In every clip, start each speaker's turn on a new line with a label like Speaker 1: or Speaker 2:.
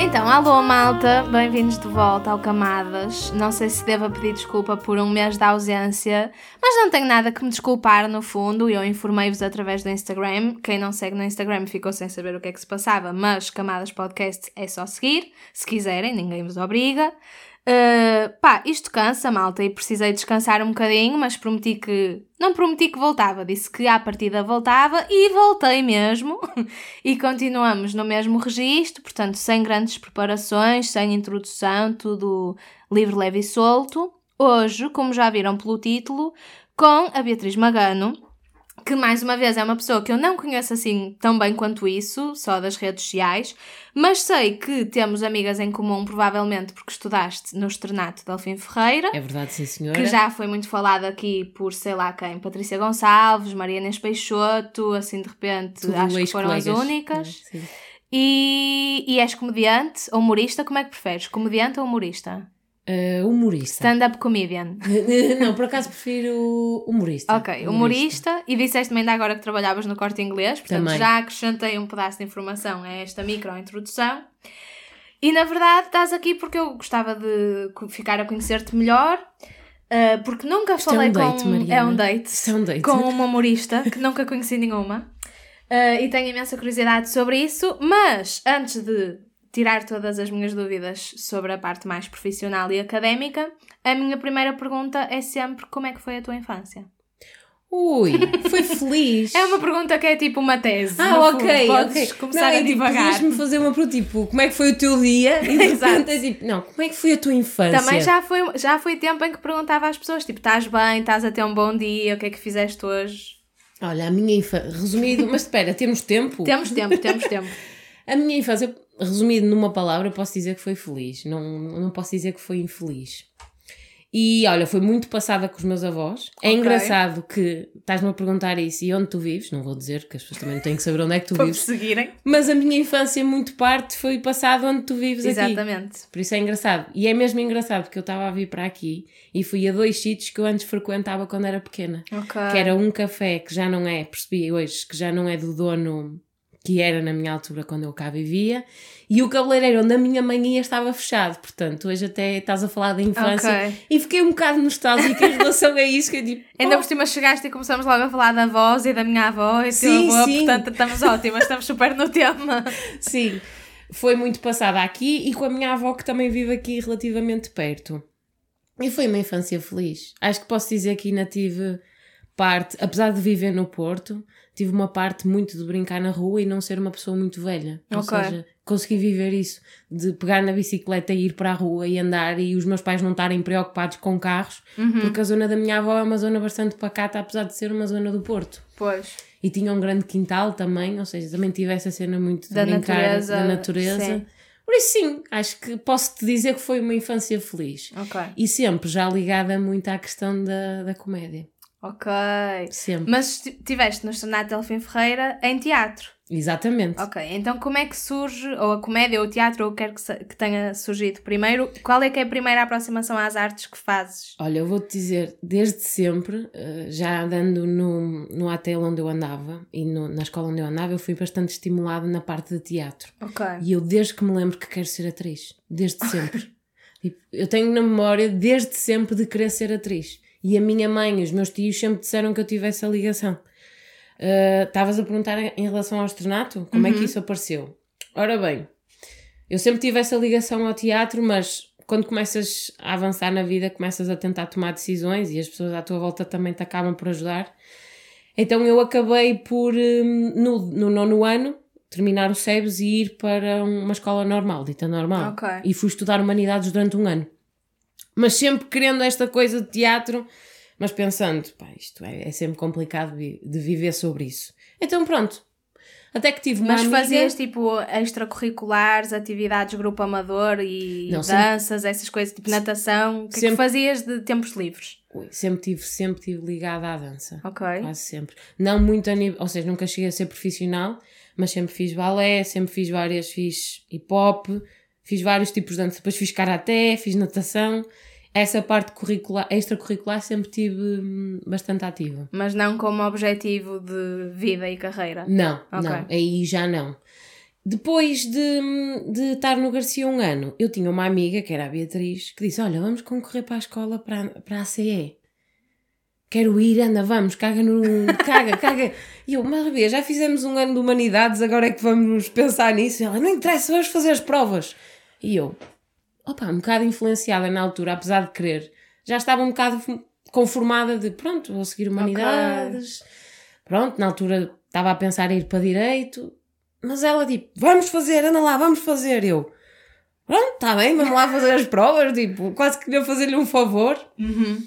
Speaker 1: Então, alô malta, bem-vindos de volta ao Camadas. Não sei se devo pedir desculpa por um mês de ausência, mas não tenho nada que me desculpar no fundo. Eu informei-vos através do Instagram. Quem não segue no Instagram ficou sem saber o que é que se passava, mas Camadas Podcast é só seguir. Se quiserem, ninguém vos obriga. Uh, pá, isto cansa, malta, e precisei descansar um bocadinho, mas prometi que. Não prometi que voltava, disse que à partida voltava e voltei mesmo. e continuamos no mesmo registro, portanto, sem grandes preparações, sem introdução, tudo livre, leve e solto. Hoje, como já viram pelo título, com a Beatriz Magano, que mais uma vez é uma pessoa que eu não conheço assim tão bem quanto isso, só das redes sociais, mas sei que temos amigas em comum, provavelmente porque estudaste no Externato de Alfim Ferreira.
Speaker 2: É verdade, sim senhora.
Speaker 1: Que já foi muito falado aqui por sei lá quem, Patrícia Gonçalves, Mariana Peixoto, assim de repente
Speaker 2: Tudo
Speaker 1: acho que foram as únicas.
Speaker 2: Sim.
Speaker 1: E, e és comediante, ou humorista, como é que preferes? Comediante ou humorista?
Speaker 2: Uh, humorista.
Speaker 1: Stand-up comedian.
Speaker 2: não, por acaso prefiro humorista.
Speaker 1: Ok, humorista. E disseste-me ainda agora que trabalhavas no corte inglês, portanto
Speaker 2: Também.
Speaker 1: já acrescentei um pedaço de informação a esta micro-introdução. E na verdade estás aqui porque eu gostava de ficar a conhecer-te melhor, uh, porque nunca
Speaker 2: Isto é
Speaker 1: falei
Speaker 2: um date,
Speaker 1: com.
Speaker 2: Mariana.
Speaker 1: É um date.
Speaker 2: Isto é um date.
Speaker 1: Com uma humorista que nunca conheci nenhuma. Uh, e tenho imensa curiosidade sobre isso, mas antes de tirar todas as minhas dúvidas sobre a parte mais profissional e académica, a minha primeira pergunta é sempre como é que foi a tua infância?
Speaker 2: Ui, foi feliz.
Speaker 1: É uma pergunta que é tipo uma tese.
Speaker 2: Ah, ok.
Speaker 1: Podes
Speaker 2: ok.
Speaker 1: começar
Speaker 2: não,
Speaker 1: a
Speaker 2: é tipo, podias-me fazer uma pergunta, tipo, como é que foi o teu dia? E
Speaker 1: Exato.
Speaker 2: é tipo, não, como é que foi a tua infância?
Speaker 1: Também já foi, já foi tempo em que perguntava às pessoas, tipo, estás bem, estás a ter um bom dia, o que é que fizeste hoje?
Speaker 2: Olha, a minha infância, resumido, mas espera, temos tempo?
Speaker 1: Temos tempo, temos tempo.
Speaker 2: A minha infância, resumido numa palavra, posso dizer que foi feliz, não, não posso dizer que foi infeliz. E olha, foi muito passada com os meus avós. É
Speaker 1: Ok.
Speaker 2: engraçado que estás-me a perguntar isso e onde tu vives, não vou dizer que as pessoas também têm que saber onde é que tu vives,
Speaker 1: seguirem.
Speaker 2: mas a minha infância, muito parte, foi passada onde tu vives aqui.
Speaker 1: Exatamente.
Speaker 2: Por isso é engraçado. E é mesmo engraçado porque eu estava a vir para aqui e fui a dois sítios que eu antes frequentava quando era pequena.
Speaker 1: Ok.
Speaker 2: Que era um café que já não é, percebi hoje, que já não é do dono que era na minha altura quando eu cá vivia, e o cabeleireiro onde a minha mãe ia estava fechado. Portanto, hoje até estás a falar da infância.
Speaker 1: Ok.
Speaker 2: E fiquei um bocado nostálgica em relação a isso, que eu tipo,
Speaker 1: Ainda por cima chegaste e começamos logo a falar da voz e da minha avó e
Speaker 2: Sim,
Speaker 1: avô,
Speaker 2: sim.
Speaker 1: portanto estamos ótimas, estamos super no tema.
Speaker 2: Sim, foi muito passada aqui e com a minha avó que também vive aqui relativamente perto. E foi uma infância feliz. Acho que posso dizer que ainda tive parte, apesar de viver no Porto, tive uma parte muito de brincar na rua e não ser uma pessoa muito velha. Ou
Speaker 1: Ok.
Speaker 2: seja, consegui viver isso, de pegar na bicicleta e ir para a rua e andar e os meus pais não estarem preocupados com carros,
Speaker 1: Uhum.
Speaker 2: porque a zona da minha avó é uma zona bastante pacata, apesar de ser uma zona do Porto.
Speaker 1: Pois.
Speaker 2: E tinha um grande quintal também, ou seja, também tive essa cena muito de
Speaker 1: Da
Speaker 2: brincar
Speaker 1: natureza,
Speaker 2: da natureza.
Speaker 1: sim.
Speaker 2: Por isso sim, acho que posso te dizer que foi uma infância feliz.
Speaker 1: Ok.
Speaker 2: E sempre já ligada muito à questão da, da comédia.
Speaker 1: Ok.
Speaker 2: Sempre.
Speaker 1: Mas esti- estiveste no Estanato Delfim Ferreira em teatro.
Speaker 2: Exatamente.
Speaker 1: Ok, então como é que surge, ou a comédia, ou o teatro, ou o que quer que, que tenha surgido primeiro, qual é que é a primeira aproximação às artes que fazes?
Speaker 2: Olha, eu vou-te dizer, desde sempre, eh, já andando no, no hotel onde eu andava e no- na escola onde eu andava, eu fui bastante estimulada na parte de teatro.
Speaker 1: Ok.
Speaker 2: E eu desde que me lembro que quero ser atriz. Desde sempre. Tipo, eu tenho na memória desde sempre de querer ser atriz. E a minha mãe e os meus tios sempre disseram que eu tivesse a ligação. Ah, Estavas a perguntar em relação ao externato? Como é que isso apareceu? Ora bem, eu sempre tive essa ligação ao teatro, mas quando começas a avançar na vida, começas a tentar tomar decisões e as pessoas à tua volta também te acabam por ajudar. Então eu acabei por, hum, no, no nono ano, terminar o SEBS e ir para uma escola normal, dita normal.
Speaker 1: Ok.
Speaker 2: E fui estudar humanidades durante um ano. Mas sempre querendo esta coisa de teatro, mas pensando, pá, isto é, é sempre complicado de viver sobre isso. Então pronto. Até que tive uma
Speaker 1: Mas
Speaker 2: amiga...
Speaker 1: fazias tipo extracurriculares, atividades grupo amador e
Speaker 2: Não, sempre-
Speaker 1: danças, essas coisas, tipo natação, o que é que
Speaker 2: sempre-
Speaker 1: fazias de tempos livres?
Speaker 2: Ui, sempre tive, sempre tive ligada à dança.
Speaker 1: Ok.
Speaker 2: Quase sempre. Não muito a nível, ou seja, nunca cheguei a ser profissional, mas sempre fiz balé, sempre fiz várias, fiz hip hop, Fiz vários tipos de dança. Depois fiz karaté, fiz natação. Essa parte curricular, extracurricular sempre tive hum, bastante ativa.
Speaker 1: Mas não como objetivo de vida e carreira.
Speaker 2: Não,
Speaker 1: Ok.
Speaker 2: não. Aí já não. Depois de, de estar no Garcia um ano, eu tinha uma amiga, que era a Beatriz, que disse: Olha, vamos concorrer para a escola para, para a ACE. Quero ir, anda, vamos, caga no. caga, caga. E eu, Bia, já fizemos um ano de humanidades, agora é que vamos pensar nisso. E ela, não interessa, vamos fazer as provas. E eu, opa, um bocado influenciada na altura, apesar de querer, já estava um bocado conformada de pronto, vou seguir humanidades. Pronto, na altura estava a pensar em ir para direito, mas ela tipo, vamos fazer, anda lá, vamos fazer. Eu, pronto, está bem, vamos lá fazer as provas, tipo, quase queria fazer-lhe um favor.
Speaker 1: Uhum.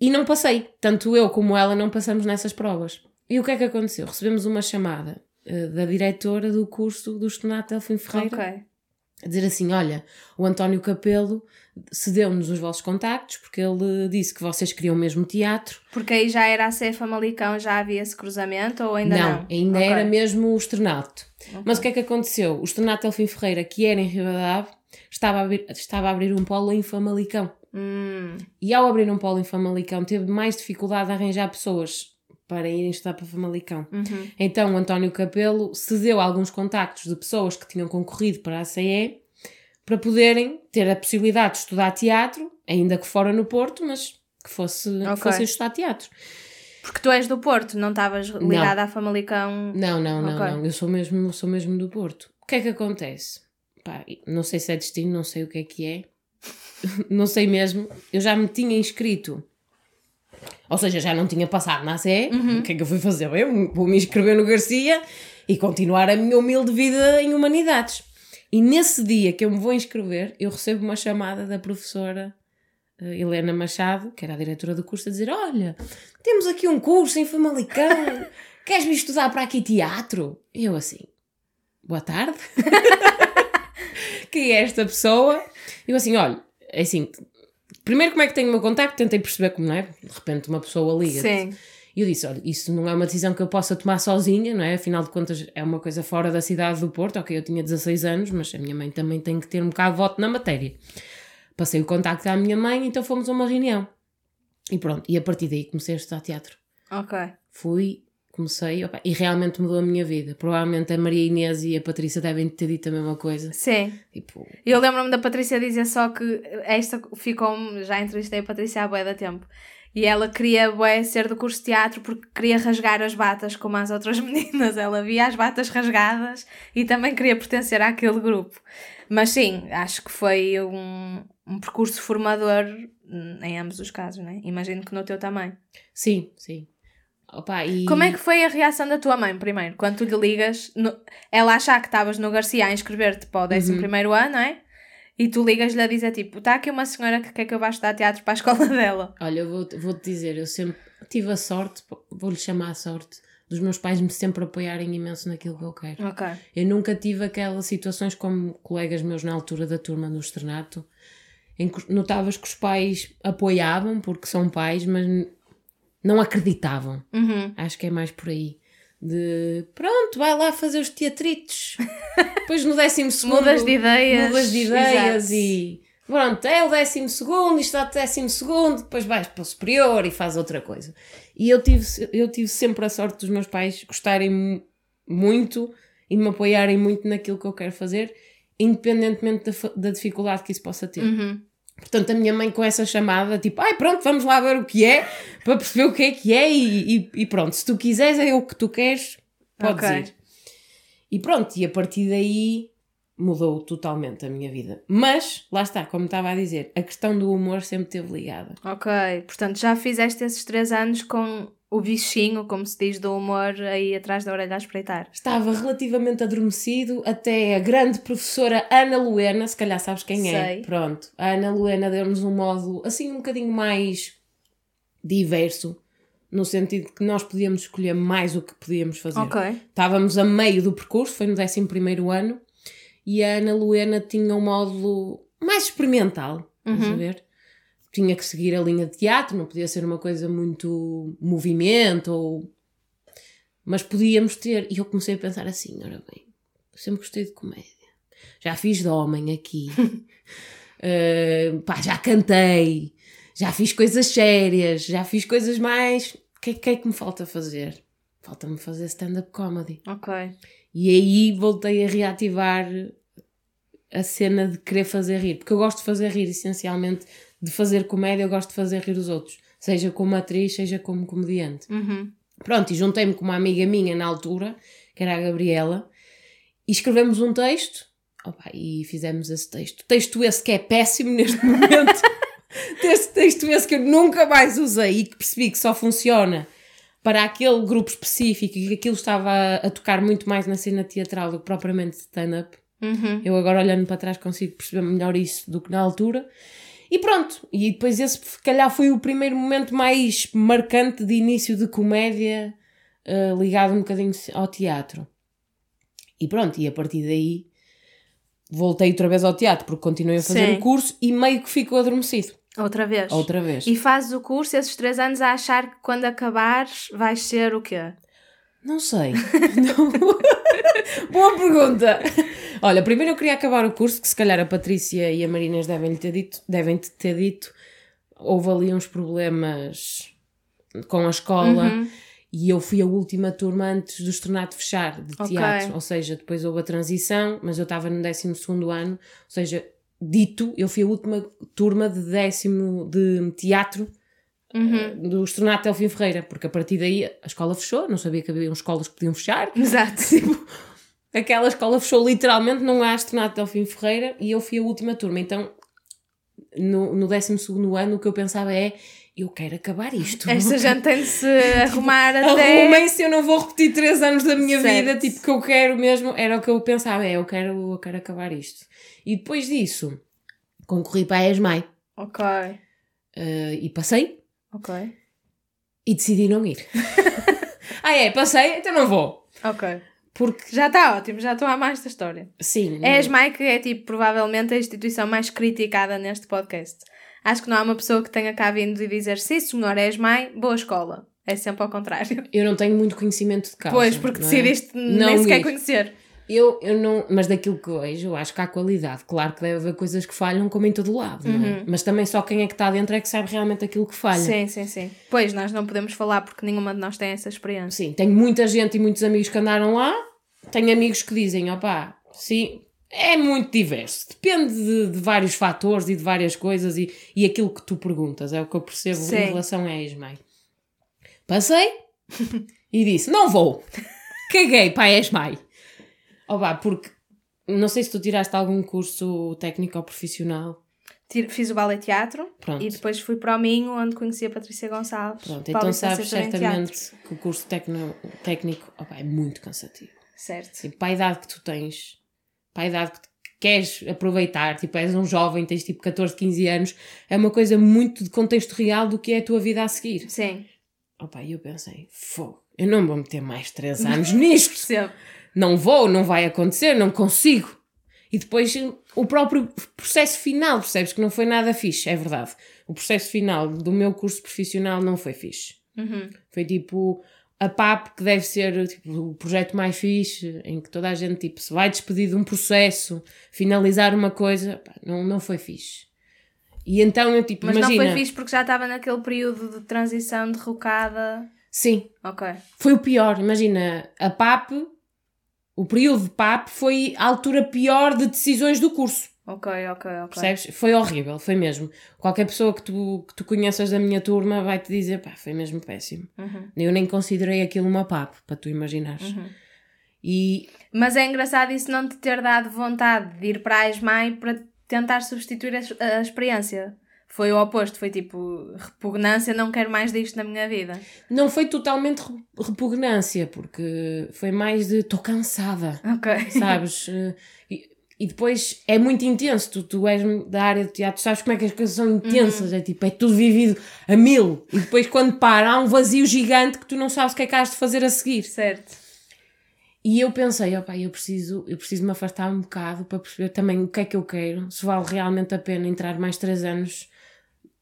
Speaker 2: E não passei, tanto eu como ela não passamos nessas provas. E o que é que aconteceu? Recebemos uma chamada eh, da diretora do curso do Estudante Delfim Ferreira
Speaker 1: Ok.
Speaker 2: A dizer assim: Olha, o António Capelo cedeu-nos os vossos contactos porque ele disse que vocês queriam mesmo teatro.
Speaker 1: Porque aí já era a ser Famalicão, já havia esse cruzamento ou ainda não?
Speaker 2: ainda
Speaker 1: Ok.
Speaker 2: era mesmo o Externato. Mas o que é que aconteceu? O Externato Delfim Ferreira, que era em Rio Ave, estava a abrir, estava a abrir um polo em Famalicão.
Speaker 1: Hum,
Speaker 2: E ao abrir um polo em Famalicão, teve mais dificuldade a arranjar pessoas para irem estudar para Famalicão.
Speaker 1: uhum.
Speaker 2: Então o António Capelo cedeu alguns contactos de pessoas que tinham concorrido para a CE para poderem ter a possibilidade de estudar teatro, ainda que fora no Porto, mas que, fosse, que
Speaker 1: Ok.
Speaker 2: fossem estudar teatro.
Speaker 1: Porque tu és do Porto, não estavas ligada à Famalicão.
Speaker 2: Não, não, não,
Speaker 1: Ok.
Speaker 2: não. Eu sou mesmo, sou mesmo do Porto. O que é que acontece? Pá, não sei se é destino, não sei o que é que é. não sei mesmo. Eu já me tinha inscrito. Ou seja, já não tinha passado na CE. O que é que eu fui fazer? Eu vou me inscrever no Garcia e continuar a minha humilde vida em Humanidades. E nesse dia que eu me vou inscrever, eu recebo uma chamada da professora eh, Helena Machado, que era a diretora do curso, a dizer: Olha, temos aqui um curso em Famalicão, queres vir estudar para aqui teatro? E eu assim, boa tarde. Quem é esta pessoa? Eu assim, olha, é assim, primeiro como é que tenho o meu contacto? Tentei perceber como não é, de repente uma pessoa liga.
Speaker 1: Sim.
Speaker 2: E eu disse, olha, isso não é uma decisão que eu possa tomar sozinha, não é? Afinal de contas é uma coisa fora da cidade do Porto, ok, eu tinha 16 anos, mas a minha mãe também tem que ter um bocado de voto na matéria. Passei o contacto à minha mãe, então fomos a uma reunião. E pronto, e a partir daí comecei a estudar teatro.
Speaker 1: Ok.
Speaker 2: Fui, comecei, opa, e realmente mudou a minha vida. Provavelmente a Maria Inês e a Patrícia devem ter dito a mesma coisa.
Speaker 1: Sim.
Speaker 2: Tipo,
Speaker 1: Eu lembro-me da Patrícia dizer só que esta ficou já entrevistei a Patrícia há bué da tempo. E ela queria bué ser do curso de teatro porque queria rasgar as batas como as outras meninas. Ela via as batas rasgadas e também queria pertencer àquele grupo. Mas sim, acho que foi um, um percurso formador hum, em ambos os casos, né? Imagino que no teu também.
Speaker 2: sim, sim. Opa, e...
Speaker 1: Como é que foi a reação da tua mãe, primeiro? Quando tu lhe ligas, no- ela achar que estavas no Garcia a inscrever-te para o 11 primeiro ano, não é? E tu ligas-lhe a dizer tipo, está aqui uma senhora que quer que eu vá estudar teatro para a escola dela.
Speaker 2: Olha, eu vou- vou-te dizer, eu sempre tive a sorte, vou-lhe chamar a sorte, dos meus pais me sempre apoiarem imenso naquilo que eu quero. Eu nunca tive aquelas situações como colegas meus na altura da turma do externato, em que notavas que os pais apoiavam, porque são pais, mas não acreditavam.
Speaker 1: Uhum.
Speaker 2: Acho que é mais por aí. De pronto, vai lá fazer os teatritos. Depois no décimo segundo.
Speaker 1: Mudas de ideias.
Speaker 2: Mudas de ideias
Speaker 1: Exato.
Speaker 2: e pronto, é o décimo segundo, isto está décimo segundo, depois vais para o superior e faz outra coisa. E eu tive, eu tive sempre a sorte dos meus pais gostarem mu- muito e me apoiarem muito naquilo que eu quero fazer, independentemente da, da dificuldade que isso possa ter.
Speaker 1: Uhum.
Speaker 2: Portanto, a minha mãe com essa chamada, tipo, ai pronto, vamos lá ver o que é, para perceber o que é que é e, e- e pronto, se tu quiseres é o que tu queres, podes
Speaker 1: Ok.
Speaker 2: ir. E pronto, e a partir daí mudou totalmente a minha vida. Mas, lá está, como estava a dizer, a questão do humor sempre esteve ligada.
Speaker 1: Ok. Portanto, já fizeste esses três anos com o bichinho, como se diz, do humor aí atrás da orelha a espreitar.
Speaker 2: Estava relativamente adormecido até a grande professora Ana Luena, se calhar sabes quem é.
Speaker 1: Sei.
Speaker 2: Pronto, a Ana Luena deu-nos um módulo assim um bocadinho mais diverso, no sentido que nós podíamos escolher mais o que podíamos fazer.
Speaker 1: Ok.
Speaker 2: Estávamos a meio do percurso, foi no 11 ano, e a Ana Luena tinha um módulo mais experimental,
Speaker 1: Uhum.
Speaker 2: ver? Tinha que seguir a linha de teatro, não podia ser uma coisa muito movimento, ou... mas podíamos ter. E eu comecei a pensar assim: ora bem, sempre gostei de comédia. já fiz de homem aqui, uh, pá, já cantei, já fiz coisas sérias, já fiz coisas mais. O que, que é que me falta fazer? Falta-me fazer stand-up comedy.
Speaker 1: Ok.
Speaker 2: E aí voltei a reativar a cena de querer fazer rir, porque eu gosto de fazer rir, essencialmente, de fazer comédia, eu gosto de fazer rir os outros, seja como atriz, seja como comediante.
Speaker 1: Uhum.
Speaker 2: Pronto, e juntei-me com uma amiga minha na altura, que era a Gabriela, e escrevemos um texto, opa, e fizemos esse texto. Texto esse que é péssimo neste momento, texto, texto esse que eu nunca mais usei e que percebi que só funciona para aquele grupo específico e que aquilo estava a, a tocar muito mais na cena teatral do que propriamente stand-up.
Speaker 1: Uhum.
Speaker 2: Eu agora olhando para trás consigo perceber melhor isso do que na altura. E pronto, e depois esse se calhar foi o primeiro momento mais marcante de início de comédia uh, ligado um bocadinho ao teatro. E pronto, e a partir daí voltei outra vez ao teatro porque continuei a fazer
Speaker 1: Sim.
Speaker 2: o curso e meio que ficou adormecido.
Speaker 1: Outra vez.
Speaker 2: Outra vez.
Speaker 1: E fazes o curso esses três anos a achar que quando acabares vais ser o quê?
Speaker 2: Não sei. Não. Boa pergunta. Olha, primeiro eu queria acabar o curso, que se calhar a Patrícia e a Marinas devem ter dito, devem -te ter dito. Houve ali uns problemas com a escola
Speaker 1: Uhum.
Speaker 2: e eu fui a última turma antes do Estornato fechar de
Speaker 1: Ok.
Speaker 2: teatro. Ou seja, depois houve a transição, mas eu estava no 12 ano, ou seja, dito, eu fui a última turma de décimo de teatro
Speaker 1: Uhum.
Speaker 2: do Estornato Elfim Ferreira, porque a partir daí a escola fechou, não sabia que havia escolas que podiam fechar.
Speaker 1: Exato.
Speaker 2: Tipo, aquela escola fechou literalmente, não há Estornato Elfim Ferreira e eu fui a última turma. Então, no, no 12 ano, o que eu pensava é: eu quero acabar isto.
Speaker 1: Esta gente tem de se arrumar até.
Speaker 2: Arrumem se eu não vou repetir três anos da minha
Speaker 1: Certo.
Speaker 2: vida, tipo, que eu quero mesmo, era o que eu pensava, é, eu quero, eu quero acabar isto. E depois disso, concorri para a ESMAI
Speaker 1: Ok.
Speaker 2: eh, e passei
Speaker 1: Ok.
Speaker 2: e decidi não ir. ah é, passei, então não vou.
Speaker 1: Ok.
Speaker 2: Porque,
Speaker 1: Já está ótimo, já estou a mais da história.
Speaker 2: sim,
Speaker 1: É a ESMAI que é tipo provavelmente a instituição mais criticada neste podcast. Acho que não há uma pessoa que tenha cá vindo e dizer sim, senhor, é ESMAI, boa escola. É sempre ao contrário.
Speaker 2: eu não tenho muito conhecimento de causa.
Speaker 1: pois, porque
Speaker 2: não é?
Speaker 1: decidiste
Speaker 2: Não
Speaker 1: nem sequer
Speaker 2: ir.
Speaker 1: conhecer.
Speaker 2: Eu, eu não, mas daquilo que vejo, eu acho que há qualidade. Claro que deve haver coisas que falham, como em todo lado, não é? Mas também só quem é que está dentro é que sabe realmente aquilo que falha.
Speaker 1: Sim, sim, sim. Pois, nós não podemos falar porque nenhuma de nós tem essa experiência.
Speaker 2: Sim, tenho muita gente e muitos amigos que andaram lá. Tenho amigos que dizem, opá, sim, é muito diverso. Depende de, de vários fatores e de várias coisas e, e aquilo que tu perguntas. É o que eu percebo
Speaker 1: Sim.
Speaker 2: em relação a ESMAI. Passei e disse, não vou. Caguei para a ESMAI. Opá, porque não sei se tu tiraste algum curso técnico ou profissional.
Speaker 1: Fiz o ballet teatro
Speaker 2: Pronto.
Speaker 1: e depois fui para o Minho, onde conheci a Patrícia Gonçalves.
Speaker 2: Pronto, então sabes certamente que o curso tecno- técnico é muito cansativo.
Speaker 1: Certo.
Speaker 2: Tipo, para a idade que tu tens, para a idade que queres aproveitar, tipo, és um jovem, tens tipo 14, 15 anos, é uma coisa muito de contexto real do que é a tua vida a seguir.
Speaker 1: Sim,
Speaker 2: Opa, e eu pensei, fogo, eu não vou meter mais 3 anos nisto.
Speaker 1: percebo.
Speaker 2: Não vou, não vai acontecer, não consigo. E depois o próprio processo final, percebes que não foi nada fixe, é verdade. O processo final do meu curso profissional não foi fixe.
Speaker 1: Uhum.
Speaker 2: Foi tipo a PAP, que deve ser tipo, o projeto mais fixe, em que toda a gente tipo, se vai despedir de um processo, finalizar uma coisa, pá, não, não foi fixe. E então eu tipo,
Speaker 1: Mas
Speaker 2: imagina.
Speaker 1: não foi fixe porque já estava naquele período de transição derrocada.
Speaker 2: Sim,
Speaker 1: Ok.
Speaker 2: foi o pior. Imagina, a PAP, o período de PAP foi a altura pior de decisões do curso.
Speaker 1: Ok, ok, ok.
Speaker 2: Percebes? Foi horrível, foi mesmo. Qualquer pessoa que tu, que tu conheças da minha turma vai te dizer, pá, foi mesmo péssimo.
Speaker 1: Uhum.
Speaker 2: Eu nem considerei aquilo uma PAP, para tu imaginares.
Speaker 1: Uhum.
Speaker 2: E
Speaker 1: Mas é engraçado isso não te ter dado vontade de ir para a ESMAI para tentar substituir a, a experiência. Foi o oposto, foi tipo repugnância, não quero mais disto na minha vida.
Speaker 2: não foi totalmente re- repugnância, porque foi mais de estou cansada,
Speaker 1: Ok.
Speaker 2: sabes? Eh, e, e depois é muito intenso. Tu, tu és da área de teatro, sabes como é que as coisas são intensas? É tipo, é tudo vivido a mil. E depois, quando para, há um vazio gigante que tu não sabes o que é que has de fazer a seguir.
Speaker 1: Certo.
Speaker 2: E eu pensei, opá, eu preciso, eu preciso me afastar um bocado para perceber também o que é que eu quero, se vale realmente a pena entrar mais três anos.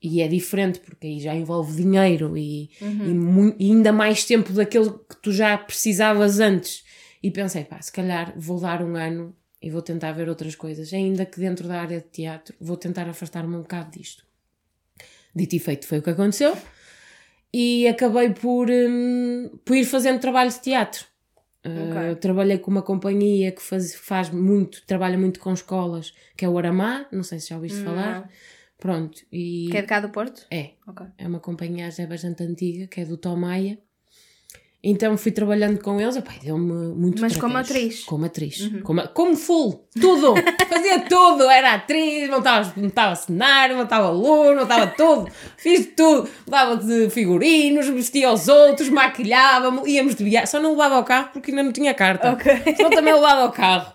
Speaker 2: E é diferente, porque aí já envolve dinheiro e, e, mu- e ainda mais tempo daquele que tu já precisavas antes. E pensei, pá, se calhar vou dar um ano e vou tentar ver outras coisas. Ainda que dentro da área de teatro, vou tentar afastar-me um bocado disto. Dito e feito foi o que aconteceu. E acabei por, hum, por ir fazendo trabalho de teatro. Uh, trabalhei com uma companhia que faz, faz muito, trabalha muito com escolas, que é o Aramá, não sei se já ouviste falar. Pronto. E
Speaker 1: Que é de cá do Porto?
Speaker 2: é,
Speaker 1: Ok.
Speaker 2: é uma companhia já bastante antiga, que é do Tom Maia. Então fui trabalhando com eles, epá, deu-me muito
Speaker 1: Mas como atriz?
Speaker 2: Como atriz. Como, como full, tudo! Fazia tudo! Era atriz, montava, montava cenário, montava luz, montava tudo. Fiz tudo. Mudava de figurinos, vestia os outros, maquilhava-me, íamos de viagem. Só não levava ao carro porque ainda não tinha carta.
Speaker 1: Ok.
Speaker 2: Senão também levava ao carro.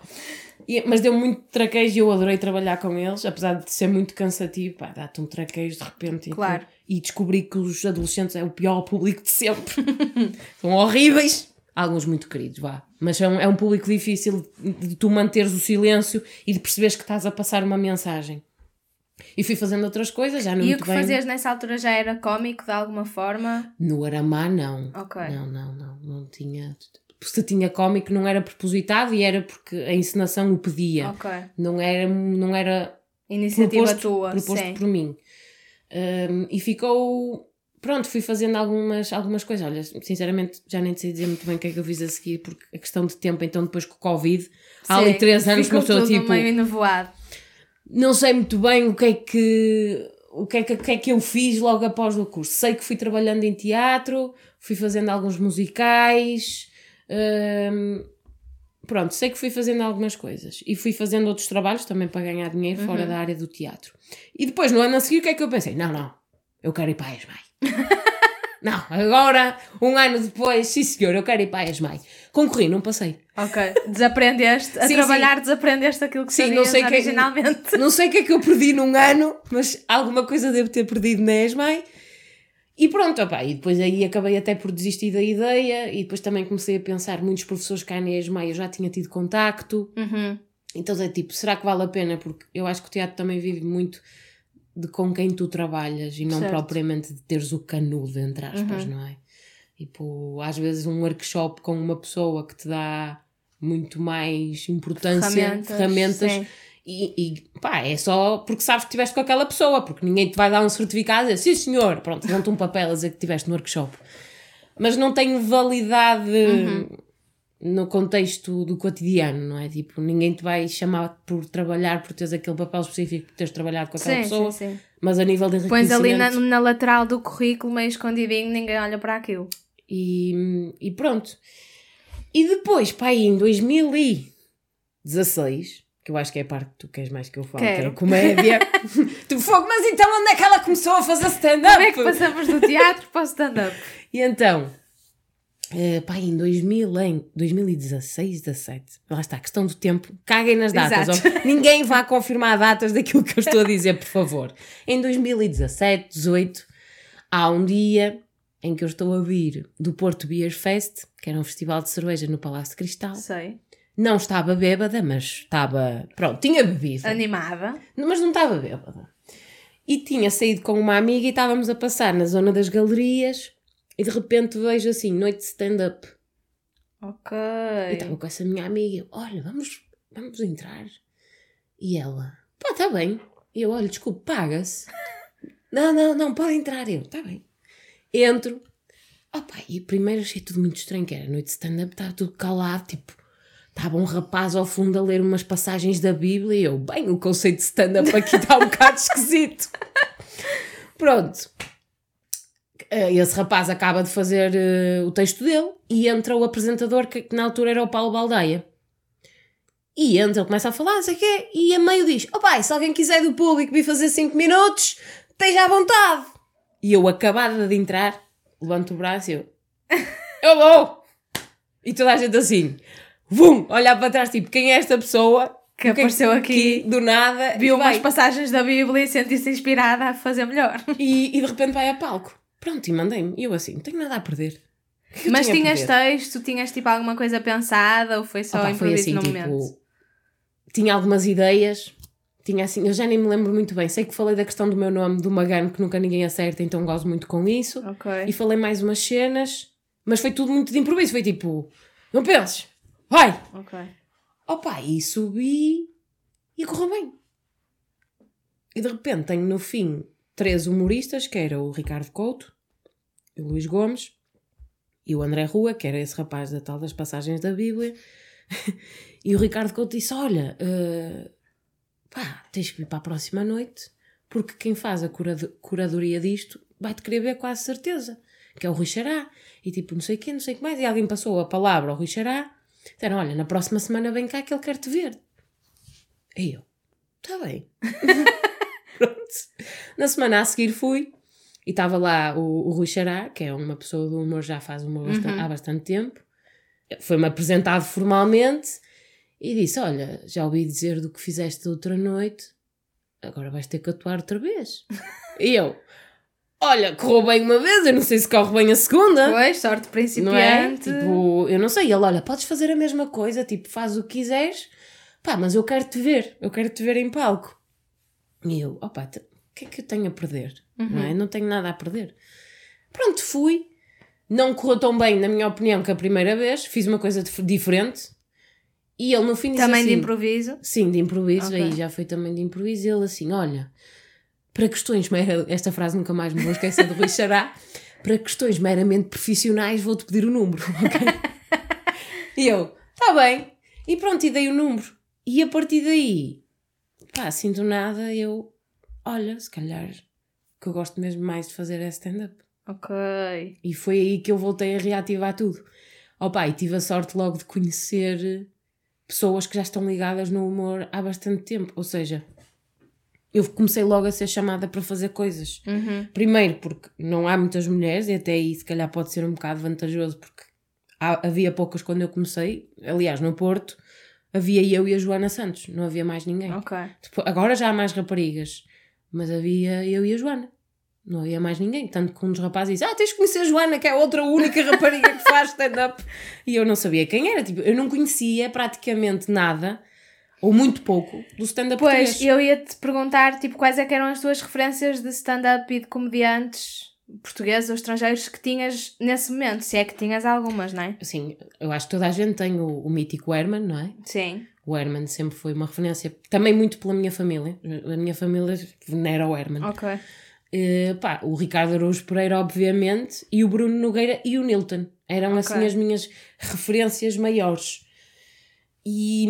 Speaker 2: E- mas deu muito traquejo e eu adorei trabalhar com eles, apesar de ser muito cansativo, pá, dá-te um traquejo de repente. e
Speaker 1: Claro.
Speaker 2: tu- E, descobri que os adolescentes é o pior público de sempre. São horríveis. Alguns muito queridos, vá. Mas é um, é um público difícil de tu manteres o silêncio e de perceberes que estás a passar uma mensagem. E fui fazendo outras coisas, já não
Speaker 1: E o que
Speaker 2: bem.
Speaker 1: fazias nessa altura já era cómico de alguma forma?
Speaker 2: No Aramá, não.
Speaker 1: Ok.
Speaker 2: Não, não, não. Não tinha. Se tinha cómico, não era propositado e era porque a encenação o pedia.
Speaker 1: Ok.
Speaker 2: Não era, não era
Speaker 1: Iniciativa
Speaker 2: proposto,
Speaker 1: tua,
Speaker 2: proposto
Speaker 1: sim.
Speaker 2: por mim. Um, e ficou. Pronto, fui fazendo algumas, algumas coisas. Olha, sinceramente, já nem sei dizer muito bem o que é que eu fiz a seguir, porque a questão de tempo, então depois com o Covid, há ali
Speaker 1: Sim,
Speaker 2: três anos, uma pessoa
Speaker 1: tudo
Speaker 2: tipo.
Speaker 1: meio enevoado.
Speaker 2: Não sei muito bem o que é que. O que, é que, o que é que eu fiz logo após o curso? Sei que fui trabalhando em teatro, fui fazendo alguns musicais, pronto, sei que fui fazendo algumas coisas e fui fazendo outros trabalhos também para ganhar dinheiro fora da área do teatro. E depois, no ano a seguir, o que é que eu pensei? Não, não, eu quero ir para a ESMAI. não, agora, um ano depois, sim senhor, eu quero ir para a ESMAI. Concorri, não passei.
Speaker 1: Ok. Desaprendeste, a
Speaker 2: Sim,
Speaker 1: trabalhar desaprendeste aquilo que
Speaker 2: Sim, não sei que-
Speaker 1: originalmente.
Speaker 2: Não sei o que é que eu perdi num ano, mas alguma coisa devo ter perdido na ESMAI. E pronto, opá, e depois aí acabei até por desistir da ideia e depois também comecei a pensar, muitos professores cá na ESMAI eu já tinha tido contacto,
Speaker 1: Uhum.
Speaker 2: então é tipo, será que vale a pena? Porque eu acho que o teatro também vive muito de com quem tu trabalhas e não
Speaker 1: Certo.
Speaker 2: propriamente de teres o canudo, entre aspas, não é? Tipo, às vezes um workshop com uma pessoa que te dá muito mais importância,
Speaker 1: Ferramentas,
Speaker 2: ferramentas. E, e pá, é só porque sabes que estiveste com aquela pessoa, porque ninguém te vai dar um certificado e dizer, sim senhor, pronto, dão-te um papel a dizer que estiveste no workshop. Mas não tem validade
Speaker 1: Uhum.
Speaker 2: no contexto do cotidiano, não é? Tipo, ninguém te vai chamar por trabalhar por teres aquele papel específico por teres trabalhado com aquela
Speaker 1: Sim,
Speaker 2: pessoa,
Speaker 1: sim, sim.
Speaker 2: mas a nível de
Speaker 1: Pões ali na, na lateral do currículo, meio escondidinho, ninguém olha para aquilo.
Speaker 2: E, e pronto. E depois, pá, em 2016, que eu acho que é a parte que tu queres mais que eu falo, que
Speaker 1: Quero.
Speaker 2: era comédia. tu fogo, mas então onde é que ela começou a fazer stand-up?
Speaker 1: Como é que passamos do teatro para o stand-up?
Speaker 2: E então, eh, pá, em 2000, em 2016, 17, lá está, questão do tempo, caguem nas datas, ó. ninguém vá confirmar datas daquilo que eu estou a dizer, por favor. Em 2017, 18, há um dia em que eu estou a vir do Porto Beer Fest, que era um festival de cerveja no Palácio de Cristal.
Speaker 1: Sei.
Speaker 2: Não estava bêbada, mas estava, pronto, tinha bebido.
Speaker 1: Animada.
Speaker 2: Mas não estava bêbada. E tinha saído com uma amiga e estávamos a passar na zona das galerias e de repente vejo assim, noite de stand-up.
Speaker 1: Ok.
Speaker 2: E estava com essa minha amiga, eu, olha, vamos, vamos entrar. E ela, pá, está bem. E eu, olha, desculpe, paga-se. não, não, não, pode entrar. Eu, está bem. Entro. Opa, e primeiro achei tudo muito estranho, que era noite de stand-up, estava tudo calado, tipo, estava um rapaz ao fundo a ler umas passagens da Bíblia e eu, bem, o conceito de stand-up aqui está um bocado esquisito. Pronto. Eh, Esse rapaz acaba de fazer eh, o texto dele e entra o apresentador, que, que na altura era o Paulo Baldeia. E entra, ele começa a falar, não sei o quê, e a meio diz: pai, se alguém quiser do público vir fazer 5 minutos, esteja à vontade. E eu, acabada de entrar, levanto o braço e eu: Eu vou! E toda a gente assim, vum, olhar para trás, tipo, quem é esta pessoa
Speaker 1: Que
Speaker 2: que é
Speaker 1: apareceu aqui,
Speaker 2: do nada,
Speaker 1: viu
Speaker 2: vai.
Speaker 1: umas passagens da Bíblia e sentiu-se inspirada a fazer melhor.
Speaker 2: e, e de repente vai a palco. Pronto, e mandei-me. E eu assim, não tenho nada a perder. Que que eu
Speaker 1: Mas tinhas texto, tinhas tipo alguma coisa pensada ou foi só
Speaker 2: Opa,
Speaker 1: improviso
Speaker 2: assim,
Speaker 1: no
Speaker 2: tipo,
Speaker 1: momento?
Speaker 2: tinha algumas ideias, tinha assim, eu já nem me lembro muito bem. Sei que falei da questão do meu nome, do Magano, que nunca ninguém acerta, então gosto muito com isso.
Speaker 1: Ok.
Speaker 2: E falei mais umas cenas, mas foi tudo muito de improviso. Foi tipo, não penses, vai!
Speaker 1: Ok.
Speaker 2: Opa, e subi e correu bem. E de repente tenho no fim três humoristas, que era o Ricardo Couto, o Luís Gomes e o André Rua, que era esse rapaz da tal das passagens da Bíblia. e o Ricardo Couto disse: Olha, uh, pá, tens que ir para a próxima noite, porque quem faz a curado curadoria disto vai-te querer ver quase certeza, que é o Rui Xará. E tipo, não sei o quê, não sei o que mais. E alguém passou a palavra ao Rui Xará. Disseram: Olha, na próxima semana vem cá que ele quer te ver. E eu: Está bem. Pronto. Na semana a seguir fui e estava lá o, o Rui Xará, que é uma pessoa do humor, já faz humor uhum. há bastante tempo. Foi-me apresentado formalmente e disse: Olha, já ouvi dizer do que fizeste outra noite, agora vais ter que atuar outra vez. e eu: Olha, correu bem uma vez, eu não sei se corre bem a segunda.
Speaker 1: Pois, sorte principiante.
Speaker 2: Não é? Tipo, eu não sei. Ele: Olha, podes fazer a mesma coisa, tipo, faz o que quiseres, pá, mas eu quero te ver, eu quero te ver em palco. E eu, opa, o que é que eu tenho a perder? Uhum. Não é? Não tenho nada a perder. Pronto, fui. Não correu tão bem, na minha opinião, que a primeira vez. Fiz uma coisa diferente. E ele no fim disse
Speaker 1: Também
Speaker 2: assim,
Speaker 1: de improviso?
Speaker 2: Sim, de improviso. Okay. Aí já foi também de improviso. E ele assim, olha, para questões... Esta frase nunca mais me vou esquecer do Rui Xará. Para questões meramente profissionais vou-te pedir o número, e eu, está bem. E pronto, e dei o número. E a partir daí pá, sinto nada, eu, olha, se calhar que eu gosto mesmo mais de fazer é stand-up.
Speaker 1: Ok.
Speaker 2: E foi aí que eu voltei a reativar tudo. Oh pá, e tive a sorte logo de conhecer pessoas que já estão ligadas no humor há bastante tempo. Ou seja, eu comecei logo a ser chamada para fazer coisas.
Speaker 1: Uhum.
Speaker 2: Primeiro porque não há muitas mulheres, e até aí se calhar pode ser um bocado vantajoso, porque há, havia poucas quando eu comecei. Aliás, no Porto havia eu e a Joana Santos, não havia mais ninguém. Depois, agora já há mais raparigas, mas havia eu e a Joana. Não havia mais ninguém. Tanto que um dos rapazes disse: Ah, tens de conhecer a Joana, que é a outra única rapariga que faz stand-up. E eu não sabia quem era. Tipo, eu não conhecia praticamente nada, ou muito pouco, do stand-up
Speaker 1: Pois, eu ia-te perguntar tipo, quais é eram as tuas referências de stand-up e de comediantes portugueses ou estrangeiros que tinhas nesse momento, se é que tinhas algumas, não é?
Speaker 2: Sim, eu acho que toda a gente tem o, o mítico Herman, não é?
Speaker 1: Sim.
Speaker 2: O Herman sempre foi uma referência, também muito pela minha família. A minha família venera o Herman.
Speaker 1: Ok.
Speaker 2: Uh, pá, o Ricardo Araújo Pereira, obviamente, e o Bruno Nogueira e o Nilton. Eram okay. assim as minhas referências maiores. E,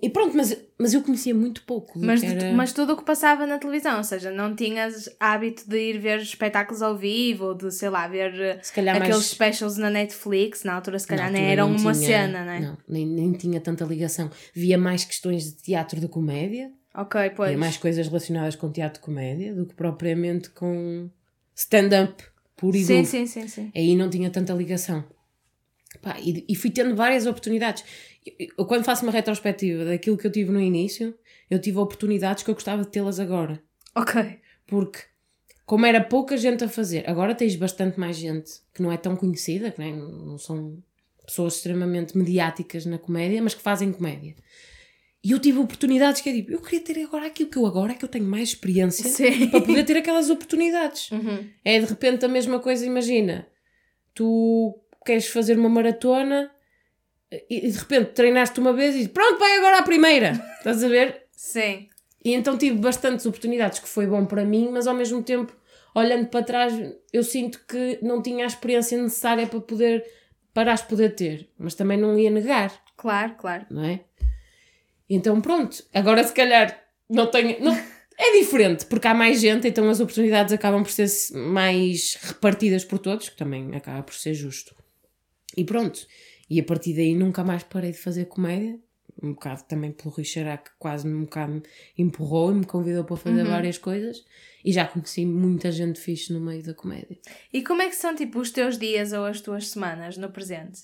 Speaker 2: e, pronto, mas, mas eu conhecia muito pouco.
Speaker 1: Mas,
Speaker 2: era...
Speaker 1: mas tudo o que passava na televisão, ou seja, não tinhas hábito de ir ver espetáculos ao vivo ou de, sei lá, ver aqueles mais... specials na Netflix, na altura se calhar nem eram uma tinha, cena, né?
Speaker 2: Não, nem, nem tinha tanta ligação. Via mais questões de teatro de comédia.
Speaker 1: Ok, pois.
Speaker 2: Via mais coisas relacionadas com teatro de comédia do que propriamente com stand-up puro e
Speaker 1: sim, sim, sim, sim.
Speaker 2: Aí não tinha tanta ligação. Pá, e, e fui tendo várias oportunidades eu, quando faço uma retrospectiva daquilo que eu tive no início, eu tive oportunidades que eu gostava de tê-las agora.
Speaker 1: Ok.
Speaker 2: Porque, como era pouca gente a fazer, agora tens bastante mais gente que não é tão conhecida, que não, não são pessoas extremamente mediáticas na comédia, mas que fazem comédia. E eu tive oportunidades que eu digo, eu queria ter agora aquilo que eu agora é que eu tenho mais experiência
Speaker 1: Sim.
Speaker 2: para poder ter aquelas oportunidades.
Speaker 1: Uhum.
Speaker 2: É de repente a mesma coisa, imagina, tu queres fazer uma maratona e de repente treinaste uma vez e pronto, vai agora à primeira. Estás a ver?
Speaker 1: Sim.
Speaker 2: E então tive bastantes oportunidades que foi bom para mim, mas ao mesmo tempo, olhando para trás, eu sinto que não tinha a experiência necessária para poder para as poder ter, mas também não ia negar.
Speaker 1: Claro, claro.
Speaker 2: Não é? Então pronto, agora se calhar não tenho. Não, é diferente, porque há mais gente, então as oportunidades acabam por ser mais repartidas por todos, que também acaba por ser justo. E pronto. E a partir daí nunca mais parei de fazer comédia. Um bocado também pelo Rui Xará, que quase um bocado me empurrou e me convidou para fazer uhum. várias coisas. E já conheci muita gente fixe no meio da comédia.
Speaker 1: E como é que são, tipo, os teus dias ou as tuas semanas no presente?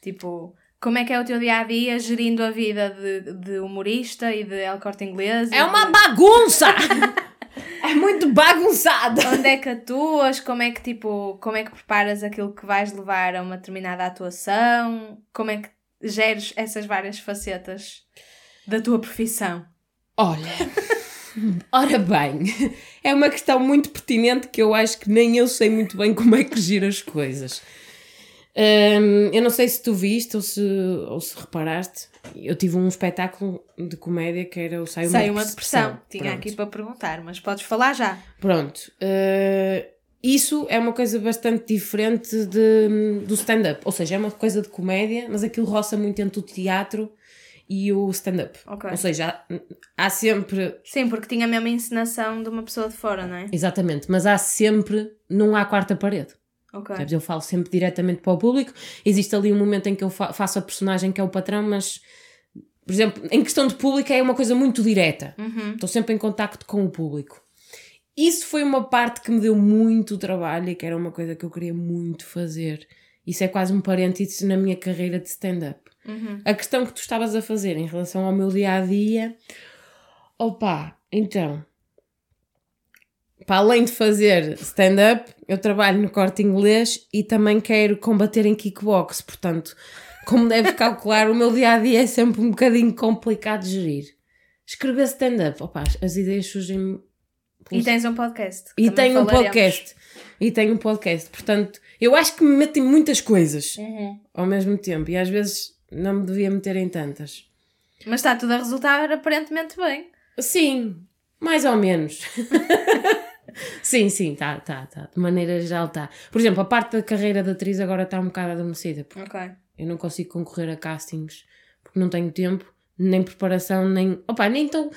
Speaker 1: Tipo, como é que é o teu dia a dia gerindo a vida de, de humorista e de El Corte Inglês?
Speaker 2: É uma de... bagunça! É muito bagunçado.
Speaker 1: Onde é que atuas? Como é que tipo, como é que preparas aquilo que vais levar a uma determinada atuação? Como é que geres essas várias facetas da tua profissão?
Speaker 2: Olha, ora bem, é uma questão muito pertinente que eu acho que nem eu sei muito bem como é que giro as coisas. Hum, eu não sei se tu viste ou se, ou se reparaste, eu tive um espetáculo de comédia que era o Sai uma
Speaker 1: Sei uma
Speaker 2: Depressão.
Speaker 1: depressão. Tinha
Speaker 2: Pronto.
Speaker 1: aqui para perguntar, mas podes falar já.
Speaker 2: Pronto. eh, isso é uma coisa bastante diferente de, do stand-up. Ou seja, é uma coisa de comédia, mas aquilo roça muito entre o teatro e o stand-up.
Speaker 1: Ok.
Speaker 2: Ou seja, há, há sempre.
Speaker 1: Sim, porque tinha a encenação de uma pessoa de fora, não é?
Speaker 2: Exatamente, mas há sempre. Não há quarta parede.
Speaker 1: Ok.
Speaker 2: Percebes? Eu falo sempre diretamente para o público. Existe ali um momento em que eu fa- faço a personagem que é o patrão, mas, por exemplo, em questão de público é uma coisa muito direta.
Speaker 1: Uhum.
Speaker 2: Estou sempre em contacto com o público. Isso foi uma parte que me deu muito trabalho e que era uma coisa que eu queria muito fazer. Isso é quase um parênteses na minha carreira de stand-up.
Speaker 1: Uhum.
Speaker 2: A questão que tu estavas a fazer em relação ao meu dia a dia, opa, então, para além de fazer stand-up, eu trabalho no corte inglês e também quero combater em kickbox. Portanto, como deves calcular, o meu dia a dia é sempre um bocadinho complicado de gerir. Escrever stand-up, opa, as ideias surgem.
Speaker 1: E tens um podcast.
Speaker 2: E tenho um podcast. E tenho um podcast. Portanto, eu acho que me meto em muitas coisas
Speaker 1: Uhum.
Speaker 2: ao mesmo tempo e às vezes não me devia meter em tantas.
Speaker 1: Mas está tudo a resultar aparentemente bem.
Speaker 2: Sim, mais ou menos. sim, sim, tá, tá, tá. De maneira geral tá. Por exemplo, a parte da carreira de atriz agora está um bocado adormecida. porque
Speaker 1: Ok.
Speaker 2: Eu não consigo concorrer a castings porque não tenho tempo, nem preparação, nem. Opa, nem estou.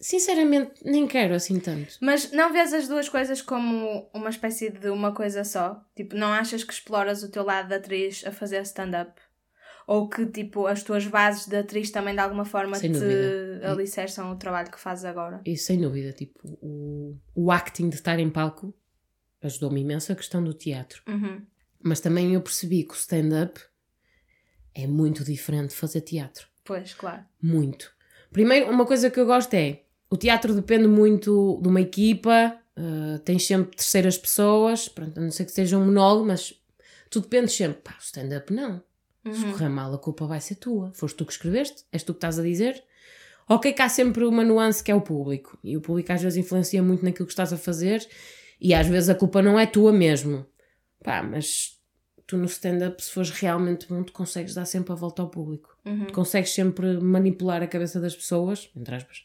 Speaker 2: Sinceramente, nem quero assim tanto.
Speaker 1: Mas não vês as duas coisas como uma espécie de uma coisa só? Tipo, não achas que exploras o teu lado de atriz a fazer stand-up? Ou que, tipo, as tuas bases de atriz também de alguma forma
Speaker 2: Sem
Speaker 1: te
Speaker 2: dúvida.
Speaker 1: alicerçam o trabalho que fazes agora?
Speaker 2: E sem dúvida, tipo, o, o acting de estar em palco ajudou-me imenso a questão do teatro.
Speaker 1: Uhum.
Speaker 2: Mas também eu percebi que o stand-up é muito diferente de fazer teatro.
Speaker 1: Pois, claro.
Speaker 2: Muito. Primeiro, uma coisa que eu gosto é: o teatro depende muito de uma equipa, uh, tens sempre terceiras pessoas, pronto, a não ser que seja um monólogo, mas tu dependes sempre. Pá, o stand-up não. Se
Speaker 1: Uhum.
Speaker 2: correr mal, a culpa vai ser tua. Foste tu que escreveste, és tu que estás a dizer. Ok, que há sempre uma nuance que é o público, e o público às vezes influencia muito naquilo que estás a fazer, e às vezes a culpa não é tua mesmo. Pá, mas tu no stand-up, se fores realmente bom, tu consegues dar sempre a volta ao público
Speaker 1: Uhum.
Speaker 2: consegues sempre manipular a cabeça das pessoas, entre aspas,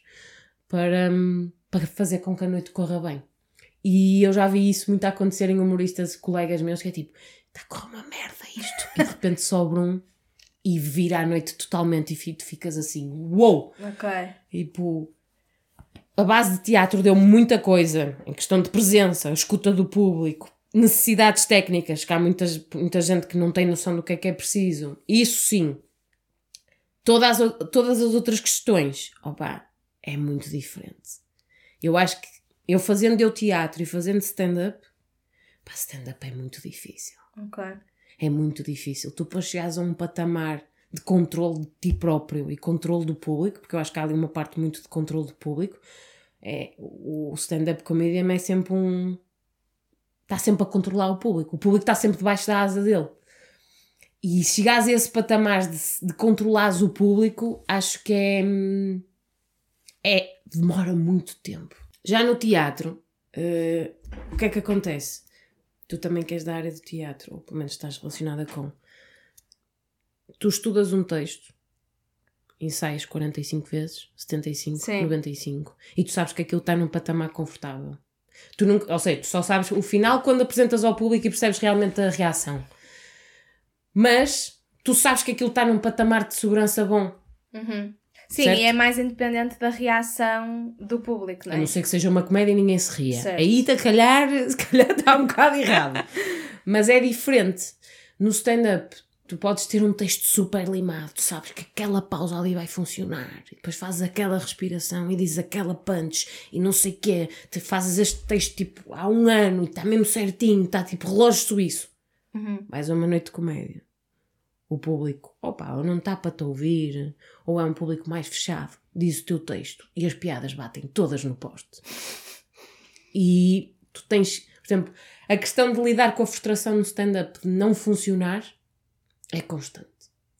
Speaker 2: para, hum, para fazer com que a noite corra bem. E eu já vi isso muito acontecer em humoristas, colegas meus, que é tipo, está a correr uma merda isto. E de repente sobra um e vira a noite totalmente e tu ficas assim, uou!
Speaker 1: Ok.
Speaker 2: Tipo, a base de teatro deu muita coisa em questão de presença, escuta do público, necessidades técnicas, que há muitas, muita gente que não tem noção do que é que é preciso. Isso sim. Todas as, todas as outras questões, opa, é muito diferente. Eu acho que eu fazendo eu teatro e fazendo stand-up, pá, stand-up é muito difícil.
Speaker 1: Ok.
Speaker 2: É muito difícil. Tu para chegares a um patamar de controle de ti próprio e controle do público, porque eu acho que há ali uma parte muito de controle do público, é, o stand-up comedian é sempre um. Está sempre a controlar o público. O público está sempre debaixo da asa dele. E chegares a esse patamar de, de controlares o público, acho que é. hum, É. demora muito tempo. Já no teatro, eh, o que é que acontece? Tu também queres da área do teatro, ou pelo menos estás relacionada com. Tu estudas um texto, ensaias 45 vezes, 75,
Speaker 1: Sim.
Speaker 2: 95, e tu sabes que aquilo está num patamar confortável. Tu nunca, ou seja, tu só sabes o final quando apresentas ao público e percebes realmente a reação. Mas tu sabes que aquilo está num patamar de segurança bom.
Speaker 1: Uhum. Sim,
Speaker 2: Certo?
Speaker 1: e é mais independente da reação do público, não
Speaker 2: A
Speaker 1: é?
Speaker 2: não ser que seja uma comédia e ninguém se ria.
Speaker 1: Certo.
Speaker 2: Aí, se calhar, se calhar está um bocado errado. Mas é diferente. No stand-up, tu podes ter um texto super limado, tu sabes que aquela pausa ali vai funcionar, e depois fazes aquela respiração e dizes aquela punch e não sei o quê, tu fazes este texto tipo há um ano e está mesmo certinho, está tipo relógio suíço.
Speaker 1: Uhum.
Speaker 2: Mais uma noite de comédia. O público, opa, ou não está para te ouvir, ou é um público mais fechado, diz o teu texto e as piadas batem todas no poste. E tu tens, por exemplo, a questão de lidar com a frustração no stand-up de não funcionar é constante.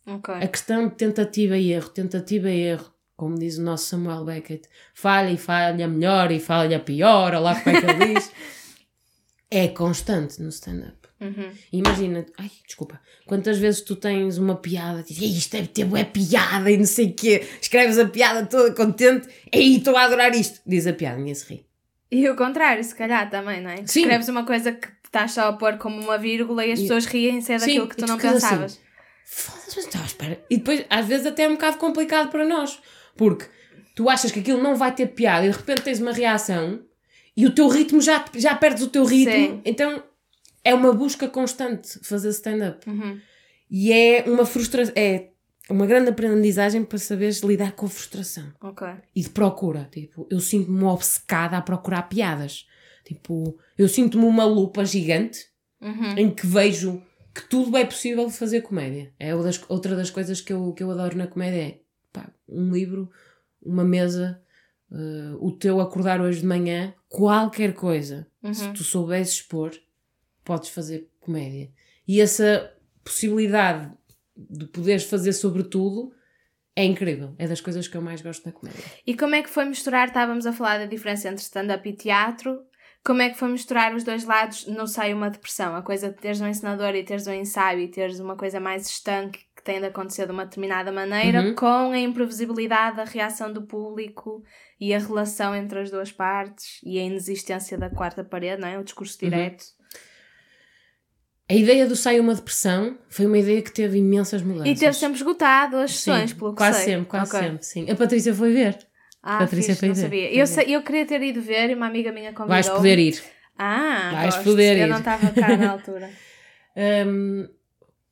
Speaker 1: Ok.
Speaker 2: A questão de tentativa e erro, tentativa e erro, como diz o nosso Samuel Beckett, falha e falha melhor e falha pior, ou lá como é que ele diz, é constante no stand-up.
Speaker 1: Uhum.
Speaker 2: Imagina, ai, desculpa, quantas vezes tu tens uma piada, dizes, "Ei, isto deve ter boa piada e não sei o quê, escreves a piada toda contente, ei, estou a adorar isto, diz a piada, ninguém se ri.
Speaker 1: E o contrário, se calhar também, não é?
Speaker 2: Sim.
Speaker 1: Escreves uma coisa que estás só a pôr como uma vírgula e as
Speaker 2: E-
Speaker 1: pessoas riem-se é
Speaker 2: Sim,
Speaker 1: daquilo que tu
Speaker 2: tu
Speaker 1: não
Speaker 2: assim.
Speaker 1: pensavas.
Speaker 2: Foda-se, mas estava à espera. E depois, às vezes, até é um bocado complicado para nós, porque tu achas que aquilo não vai ter piada e de repente tens uma reação e o teu ritmo já, já perdes o teu ritmo,
Speaker 1: Sim.
Speaker 2: então é uma busca constante fazer stand-up.
Speaker 1: Uhum.
Speaker 2: E é uma frustração, é uma grande aprendizagem para saberes lidar com a frustração.
Speaker 1: Ok.
Speaker 2: E de procura, tipo, eu sinto-me obcecada a procurar piadas. Tipo, eu sinto-me uma lupa gigante
Speaker 1: Uhum.
Speaker 2: em que vejo que tudo é possível fazer comédia. É outra das coisas que eu, que eu adoro na comédia é pá, um livro, uma mesa, eh, o teu acordar hoje de manhã, qualquer coisa. Se
Speaker 1: Uhum.
Speaker 2: tu soubesses expor, podes fazer comédia. E essa possibilidade de poderes fazer sobre tudo é incrível. É das coisas que eu mais gosto na comédia.
Speaker 1: E como é que foi misturar? Estávamos a falar da diferença entre stand-up e teatro. Como é que foi misturar os dois lados? Não sei, uma depressão. A coisa de teres um ensinador e teres um ensaio e teres uma coisa mais estanque que tem de acontecer de uma determinada maneira,
Speaker 2: Uhum.
Speaker 1: com a imprevisibilidade da reação do público e a relação entre as duas partes e a inexistência da quarta parede, não é? O discurso
Speaker 2: Uhum. A ideia do Sai uma Depressão foi uma ideia que teve imensas mudanças.
Speaker 1: E teve sempre esgotado as
Speaker 2: Sim,
Speaker 1: sessões, pelo que
Speaker 2: quase
Speaker 1: sei.
Speaker 2: sempre, quase
Speaker 1: Ok.
Speaker 2: sempre, sim. A Patrícia foi ver.
Speaker 1: Ah,
Speaker 2: Patrícia
Speaker 1: fixe,
Speaker 2: foi
Speaker 1: não
Speaker 2: ver,
Speaker 1: sabia.
Speaker 2: foi
Speaker 1: Eu,
Speaker 2: ver.
Speaker 1: sei- eu queria ter ido ver e uma amiga minha convidou.
Speaker 2: Vais poder ir.
Speaker 1: Ah,
Speaker 2: Vais
Speaker 1: gosto.
Speaker 2: poder
Speaker 1: Eu
Speaker 2: ir.
Speaker 1: não estava cá na altura.
Speaker 2: Hum,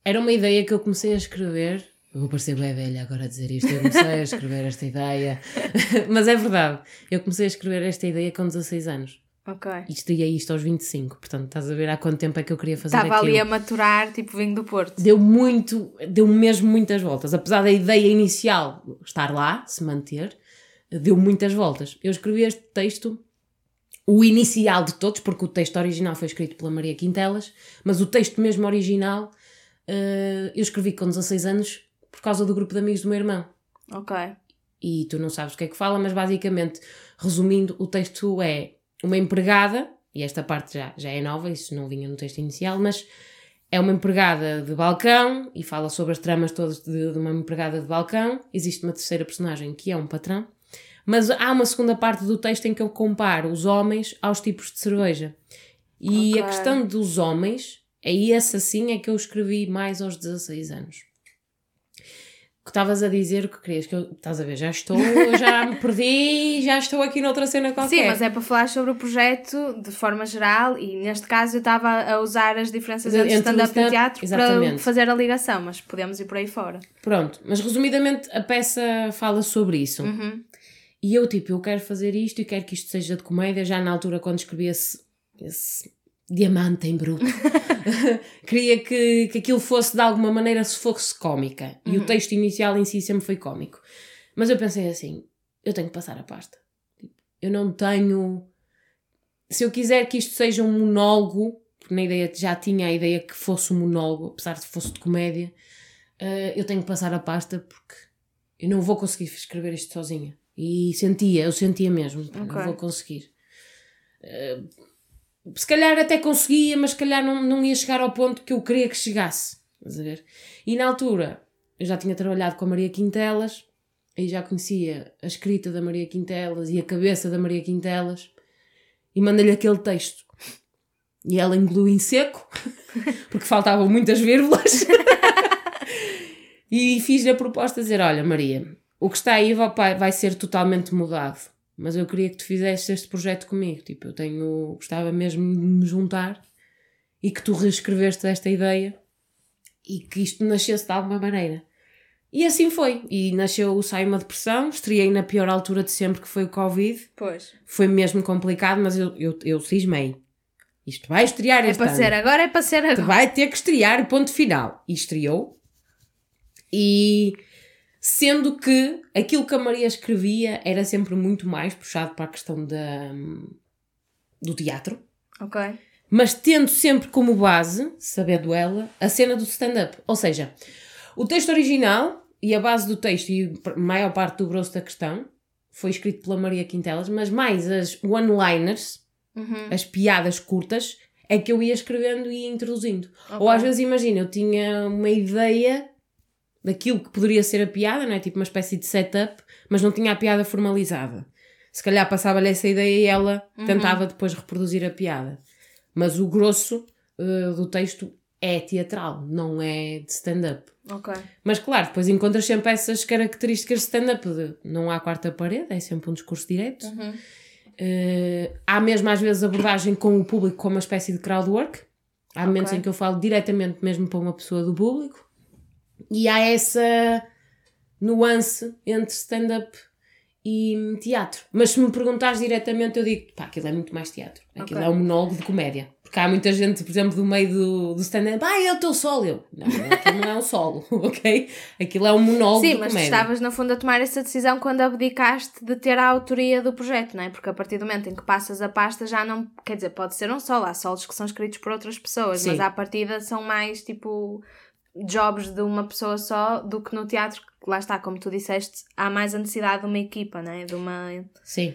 Speaker 2: era uma ideia que eu comecei a escrever. Eu vou parecer bem velha agora a dizer isto. Eu comecei a escrever esta ideia. Mas é verdade. Eu comecei a escrever esta ideia com 16 anos.
Speaker 1: Ok.
Speaker 2: E estudei isto aos 25. Portanto, estás a ver há quanto tempo é que eu queria fazer
Speaker 1: Estava
Speaker 2: aquilo.
Speaker 1: ali a maturar, tipo vinho do Porto.
Speaker 2: Deu muito, deu mesmo muitas voltas. Apesar da ideia inicial estar lá, se manter, deu muitas voltas. Eu escrevi este texto, o inicial de todos, porque o texto original foi escrito pela Maria Quintelas, mas o texto mesmo original eh, eu escrevi com 16 anos por causa do grupo de amigos do meu irmão.
Speaker 1: Ok.
Speaker 2: E tu não sabes o que é que fala, mas basicamente, resumindo, o texto é uma empregada, e esta parte já, já é nova, isso não vinha no texto inicial, mas é uma empregada de balcão e fala sobre as tramas todas de, de uma empregada de balcão. Existe uma terceira personagem que é um patrão, mas há uma segunda parte do texto em que eu comparo os homens aos tipos de cerveja. E a
Speaker 1: Ok.
Speaker 2: questão dos homens, é essa sim é que eu escrevi mais aos 16 anos. Que estavas a dizer, o que querias que eu. Estás a ver? Já estou, já me perdi, já estou aqui noutra cena qualquer.
Speaker 1: Sim, mas é para falar sobre o projeto de forma geral e neste caso eu estava a usar as diferenças
Speaker 2: Entre
Speaker 1: stand-up e teatro para
Speaker 2: exatamente.
Speaker 1: fazer a ligação, mas podemos ir por aí fora.
Speaker 2: Pronto, mas resumidamente a peça fala sobre isso.
Speaker 1: Uhum.
Speaker 2: E eu, tipo, eu quero fazer isto e quero que isto seja de comédia. Já na altura, quando escrevi esse, esse diamante em bruto, queria que, que aquilo fosse de alguma maneira, se fosse cómica. E o texto inicial em si sempre foi cómico. Mas eu pensei assim: eu tenho que passar a pasta. Tipo, Eu não tenho. Se eu quiser que isto seja um monólogo, porque na ideia já tinha a ideia que fosse um monólogo, apesar de fosse de comédia, eh, eu tenho que passar a pasta porque eu não vou conseguir escrever isto sozinha. E sentia, eu sentia mesmo, pá,
Speaker 1: Ok.
Speaker 2: não vou conseguir. Eh, se calhar até conseguia, mas se calhar não, não ia chegar ao ponto que eu queria que chegasse. Ver? E na altura, eu já tinha trabalhado com a Maria Quintelas, aí já conhecia a escrita da Maria Quintelas e a cabeça da Maria Quintelas, e mandei-lhe aquele texto. E ela engoliu em seco, porque faltavam muitas vírgulas. e fiz-lhe a proposta de dizer: Olha, Maria, o que está aí vai ser totalmente mudado. Mas eu queria que tu fizesses este projeto comigo. Tipo, eu tenho. Gostava mesmo de me juntar e que tu reescreveste esta ideia e que isto nascesse de alguma maneira. E assim foi. E nasceu o Sai uma Depressão. Estreiei na pior altura de sempre, que foi o Covid.
Speaker 1: Pois.
Speaker 2: Foi mesmo complicado, mas eu, eu, eu cismei. Isto vai estrear
Speaker 1: É
Speaker 2: este
Speaker 1: para
Speaker 2: ano.
Speaker 1: ser agora, é para ser
Speaker 2: Tu
Speaker 1: agora.
Speaker 2: vai ter que estrear, ponto final. E estreou. E sendo que aquilo que a Maria escrevia era sempre muito mais puxado para a questão da, do teatro,
Speaker 1: Ok.
Speaker 2: mas tendo sempre como base, sabendo ela, a cena do stand-up. Ou seja, o texto original e a base do texto e a maior parte do grosso da questão foi escrito pela Maria Quintelas, mas mais as one-liners
Speaker 1: Uhum.
Speaker 2: as piadas curtas é que eu ia escrevendo e ia introduzindo. Ou às vezes, imagina, eu tinha uma ideia daquilo que poderia ser a piada, não é? Tipo uma espécie de setup, mas não tinha a piada formalizada. Se calhar passava-lhe essa ideia e ela
Speaker 1: Uhum.
Speaker 2: tentava depois reproduzir a piada. Mas o grosso eh, do texto é teatral, não é de stand-up.
Speaker 1: Ok.
Speaker 2: Mas claro, depois encontras sempre essas características de stand-up. de Não há quarta parede, é sempre um discurso direto.
Speaker 1: Uhum.
Speaker 2: Eh, há mesmo às vezes abordagem com o público como uma espécie de crowdwork. Há momentos
Speaker 1: Ok.
Speaker 2: em que eu falo diretamente mesmo para uma pessoa do público. E há essa nuance entre stand-up e teatro. Mas se me perguntares diretamente, eu digo, pá, aquilo é muito mais teatro. Aquilo
Speaker 1: Ok.
Speaker 2: é um monólogo de comédia. Porque há muita gente, por exemplo, do meio do, do stand-up, ah, é o teu solo. Eu, não, aquilo não é um solo, ok? Aquilo é um monólogo
Speaker 1: Sim,
Speaker 2: de
Speaker 1: mas tu
Speaker 2: comédia.
Speaker 1: estavas no fundo a tomar essa decisão quando abdicaste de ter a autoria do projeto, não é? Porque a partir do momento em que passas a pasta já não. Quer dizer, pode ser um solo, há solos que são escritos por outras pessoas,
Speaker 2: Sim.
Speaker 1: mas à partida são mais tipo jobs de uma pessoa só do que no teatro, que lá está, como tu disseste, há mais a necessidade de uma equipa, não é? De uma.
Speaker 2: Sim.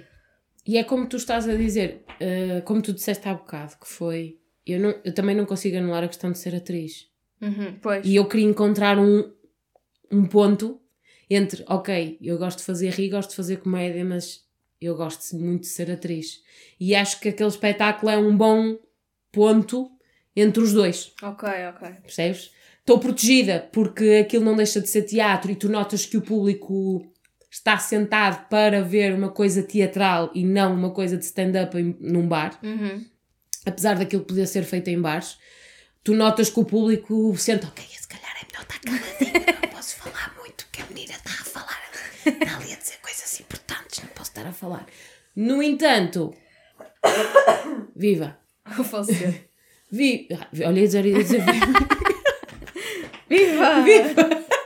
Speaker 2: E é como tu estás a dizer, eh, como tu disseste há bocado, que foi. Eu, não, eu também não consigo anular a questão de ser atriz.
Speaker 1: Uhum, pois.
Speaker 2: E eu queria encontrar um, um ponto entre, ok, eu gosto de fazer rir, gosto de fazer comédia, mas eu gosto muito de ser atriz. E acho que aquele espetáculo é um bom ponto entre os dois.
Speaker 1: Ok, ok.
Speaker 2: Percebes? Estou protegida porque aquilo não deixa de ser teatro e tu notas que o público está sentado para ver uma coisa teatral e não uma coisa de stand-up em- num bar,
Speaker 1: Uhum.
Speaker 2: apesar daquilo poder ser feito em bares. Tu notas que o público senta, ok, se calhar é melhor estar caladinho, não posso falar muito, porque a menina está a falar, está ali a dizer coisas importantes, não posso estar a falar. No entanto, viva!
Speaker 1: Vou ser.
Speaker 2: Vi, ah, olha, ia dizer, ia dizer viva.
Speaker 1: Viva!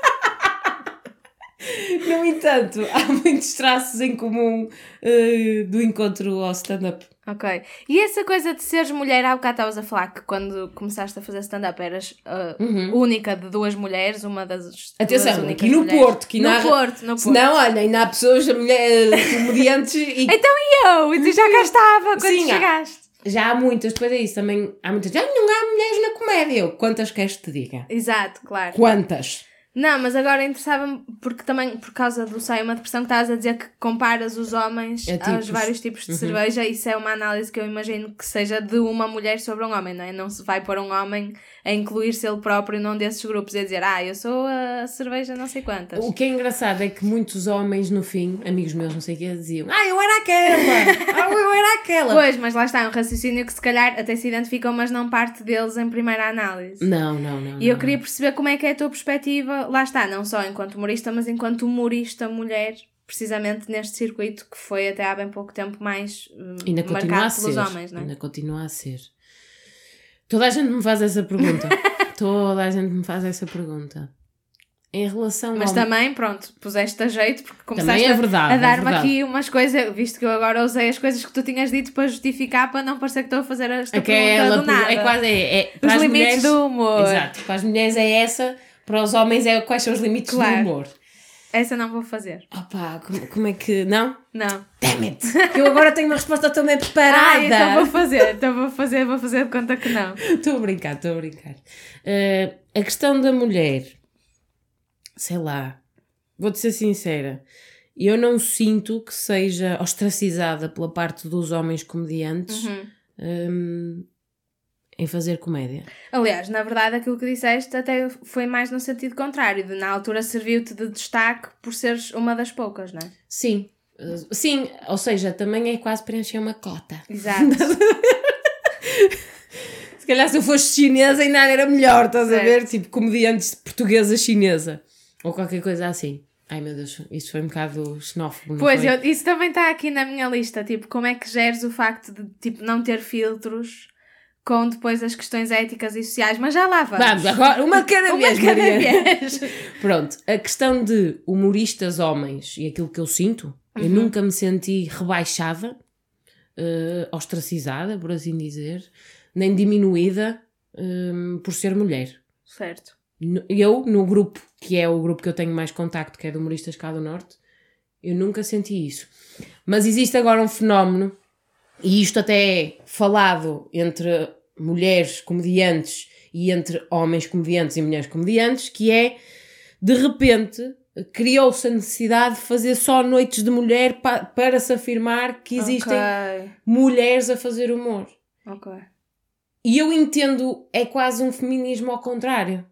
Speaker 2: No entanto, há muitos traços em comum eh, do encontro ao stand-up.
Speaker 1: Ok. E essa coisa de seres mulher, há bocado estavas a falar que quando começaste a fazer stand-up eras uh, única de duas mulheres, uma das.
Speaker 2: Uhum. Atenção, aqui no
Speaker 1: mulheres.
Speaker 2: Porto, que
Speaker 1: no
Speaker 2: narra-
Speaker 1: Porto, no Porto.
Speaker 2: Não, olha, ainda há pessoas, mulheres, comediantes e
Speaker 1: Então e eu? E tu já cá estava quando
Speaker 2: Sim,
Speaker 1: chegaste.
Speaker 2: Já há muitas, depois é isso também, há muitas, ah, não há mulheres na comédia. Eu, quantas queres que te diga?
Speaker 1: Exato, claro.
Speaker 2: Quantas?
Speaker 1: Não, mas agora interessava-me, porque também por causa do Sai uma Depressão, que estavas a dizer que comparas os homens
Speaker 2: A
Speaker 1: aos
Speaker 2: tipos.
Speaker 1: vários tipos
Speaker 2: Uhum.
Speaker 1: de cerveja, isso é uma análise que eu imagino que seja de uma mulher sobre um homem, não é? Não se vai pôr um homem a incluir-se ele próprio num desses grupos e a dizer, ah, eu sou a cerveja não sei quantas.
Speaker 2: O que é engraçado é que muitos homens, no fim, amigos meus, não sei o que, diziam, ah, eu era aquela, ah, eu era aquela.
Speaker 1: Pois, mas lá está, é um raciocínio que se calhar até se identificam, mas não parte deles em primeira análise.
Speaker 2: Não, não, não.
Speaker 1: E eu
Speaker 2: não.
Speaker 1: queria perceber como é que é a tua perspectiva, lá está, não só enquanto humorista, mas enquanto humorista mulher, precisamente neste circuito que foi até há bem pouco tempo mais hum,
Speaker 2: Ainda a
Speaker 1: marcado pelos
Speaker 2: ser.
Speaker 1: homens, não é?
Speaker 2: Ainda continua a ser. Toda a gente me faz essa pergunta. Toda a gente me faz essa pergunta. Em relação
Speaker 1: Mas
Speaker 2: ao...
Speaker 1: também, pronto, puseste a jeito porque
Speaker 2: Também
Speaker 1: começaste
Speaker 2: é
Speaker 1: a-
Speaker 2: verdade,
Speaker 1: a
Speaker 2: é
Speaker 1: dar-me
Speaker 2: verdade.
Speaker 1: aqui umas coisas, visto que eu agora usei as coisas que tu tinhas dito para justificar, para não parecer que estou a fazer esta
Speaker 2: Aquela
Speaker 1: pergunta do nada.
Speaker 2: é quase é, é-
Speaker 1: Os limites
Speaker 2: mulheres-
Speaker 1: do humor.
Speaker 2: Exato, para as mulheres é essa, para os homens é quais são os limites
Speaker 1: Claro.
Speaker 2: do humor.
Speaker 1: Essa não vou fazer.
Speaker 2: Opa, como, como é que. Não?
Speaker 1: Não.
Speaker 2: Damn it! Eu agora tenho uma resposta também
Speaker 1: Ah, então
Speaker 2: preparada.
Speaker 1: vou fazer, então vou fazer, vou fazer de conta que não.
Speaker 2: Estou a brincar, estou a brincar. Eh, a questão da mulher, sei lá, vou-te ser sincera, eu não sinto que seja ostracizada pela parte dos homens comediantes
Speaker 1: Uhum.
Speaker 2: hum, em fazer comédia.
Speaker 1: Aliás, na verdade, aquilo que disseste até foi mais no sentido contrário, de na altura serviu-te de destaque por seres uma das poucas, não é?
Speaker 2: Sim, eh, sim, ou seja, também é quase preencher uma cota.
Speaker 1: Exato.
Speaker 2: Se calhar se eu fosse chinesa ainda era melhor, estás a
Speaker 1: Certo.
Speaker 2: ver? Tipo comediantes portuguesa chinesa. Ou qualquer coisa assim. Ai meu Deus, isso foi um bocado xenófobo,
Speaker 1: Pois, eu- isso também está aqui na minha lista, tipo, como é que geres o facto de tipo, não ter filtros com depois as questões éticas e sociais, mas já lá vamos.
Speaker 2: Vamos, agora, uma cada
Speaker 1: Uma
Speaker 2: vez,
Speaker 1: de cada vez.
Speaker 2: Pronto, a questão de humoristas homens e aquilo que eu sinto, eu
Speaker 1: Uhum.
Speaker 2: nunca me senti rebaixada, eh, ostracizada, por assim dizer, nem diminuída hum, por ser mulher.
Speaker 1: Certo.
Speaker 2: Eu, no grupo, que é o grupo que eu tenho mais contacto, que é de humoristas cá do Norte, eu nunca senti isso. Mas existe agora um fenómeno, e isto até é falado entre mulheres comediantes e entre homens comediantes e mulheres comediantes, que é, de repente, criou-se a necessidade de fazer só noites de mulher pa para se afirmar que existem
Speaker 1: Ok.
Speaker 2: mulheres a fazer humor.
Speaker 1: Ok.
Speaker 2: E eu entendo, é quase um feminismo ao contrário.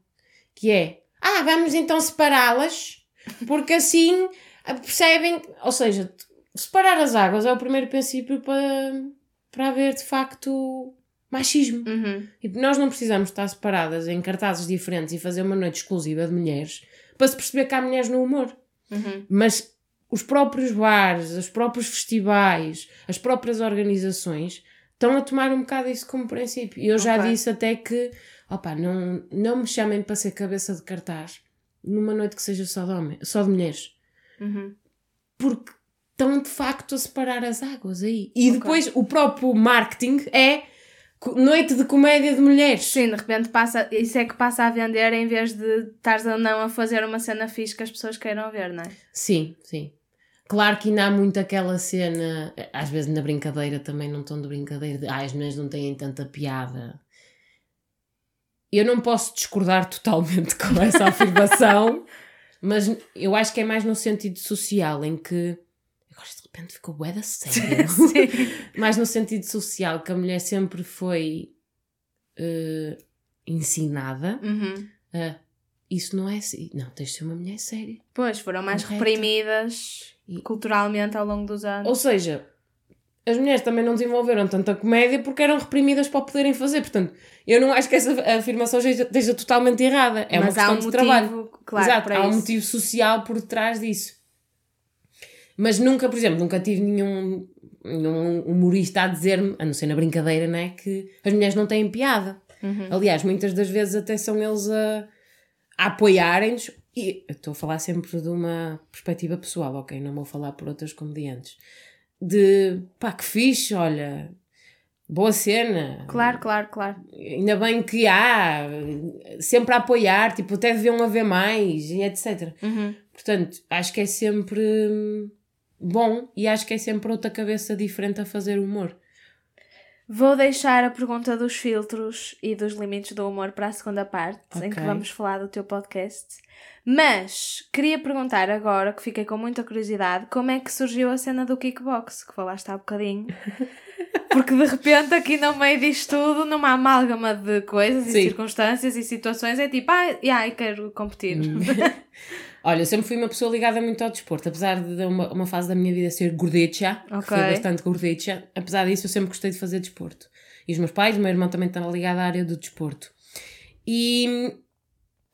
Speaker 2: Que é, ah, vamos então separá-las, porque assim ah, percebem. Ou seja, separar as águas é o primeiro princípio para, para haver de facto machismo.
Speaker 1: Uhum.
Speaker 2: E nós não precisamos estar separadas em cartazes diferentes e fazer uma noite exclusiva de mulheres para se perceber que há mulheres no humor.
Speaker 1: Uhum.
Speaker 2: Mas os próprios bares, os próprios festivais, as próprias organizações estão a tomar um bocado isso como princípio. E eu já
Speaker 1: Ok.
Speaker 2: disse até que, opa, não, não me chamem para ser cabeça de cartaz numa noite que seja só de, homem, só de mulheres.
Speaker 1: Uhum.
Speaker 2: Porque estão de facto a separar as águas aí. E
Speaker 1: Ok.
Speaker 2: depois o próprio marketing é noite de comédia de mulheres.
Speaker 1: Sim, de repente passa, isso é que passa a vender em vez de estares ou não a fazer uma cena fixe que as pessoas queiram ver, não é?
Speaker 2: Sim, sim. Claro que ainda há muito aquela cena, às vezes na brincadeira também não estão de brincadeira, de ah, as mulheres não têm tanta piada. Eu não posso discordar totalmente com essa afirmação, mas eu acho que é mais no sentido social, em que. Repente ficou bué da sério. Mais no sentido social, que a mulher sempre foi eh, ensinada
Speaker 1: Uhum.
Speaker 2: a. Isso não é assim. Não, tens de ser uma mulher séria.
Speaker 1: Pois, foram mais
Speaker 2: Correta.
Speaker 1: reprimidas
Speaker 2: E-
Speaker 1: culturalmente ao longo dos anos.
Speaker 2: Ou seja, as mulheres também não desenvolveram tanta comédia porque eram reprimidas para o poderem fazer. Portanto, eu não acho que essa afirmação esteja, esteja totalmente errada. É
Speaker 1: Mas
Speaker 2: uma questão
Speaker 1: um
Speaker 2: de
Speaker 1: motivo,
Speaker 2: trabalho.
Speaker 1: claro,
Speaker 2: Exato,
Speaker 1: para
Speaker 2: há um
Speaker 1: isso.
Speaker 2: motivo social por detrás disso. Mas nunca, por exemplo, nunca tive nenhum, nenhum humorista a dizer-me, a não ser na brincadeira, né, que as mulheres não têm piada.
Speaker 1: Uhum.
Speaker 2: Aliás, muitas das vezes até são eles a, a apoiarem-nos. E estou a falar sempre de uma perspectiva pessoal, ok? Não vou falar por outras comediantes. De pá, que fixe, olha, boa cena.
Speaker 1: Claro, claro, claro.
Speaker 2: Ainda bem que há, sempre a apoiar, tipo, até deviam haver mais e etc.
Speaker 1: Uhum.
Speaker 2: Portanto, acho que é sempre hum, bom e acho que é sempre outra cabeça diferente a fazer humor.
Speaker 1: Vou deixar a pergunta dos filtros e dos limites do humor para a segunda parte, em que vamos falar do teu podcast. Mas queria perguntar agora, que fiquei com muita curiosidade, como é que surgiu a cena do kickbox, que falaste há bocadinho. Porque de repente, aqui no meio disto tudo, numa amálgama de coisas e
Speaker 2: Sim.
Speaker 1: circunstâncias e situações, é tipo, ah, yeah, eu quero competir.
Speaker 2: Olha, eu sempre fui uma pessoa ligada muito ao desporto, apesar de uma, uma fase da minha vida ser gordicha,
Speaker 1: Ok.
Speaker 2: que foi bastante gordicha, apesar disso eu sempre gostei de fazer desporto. E os meus pais, o meu irmão também estava ligado à área do desporto. E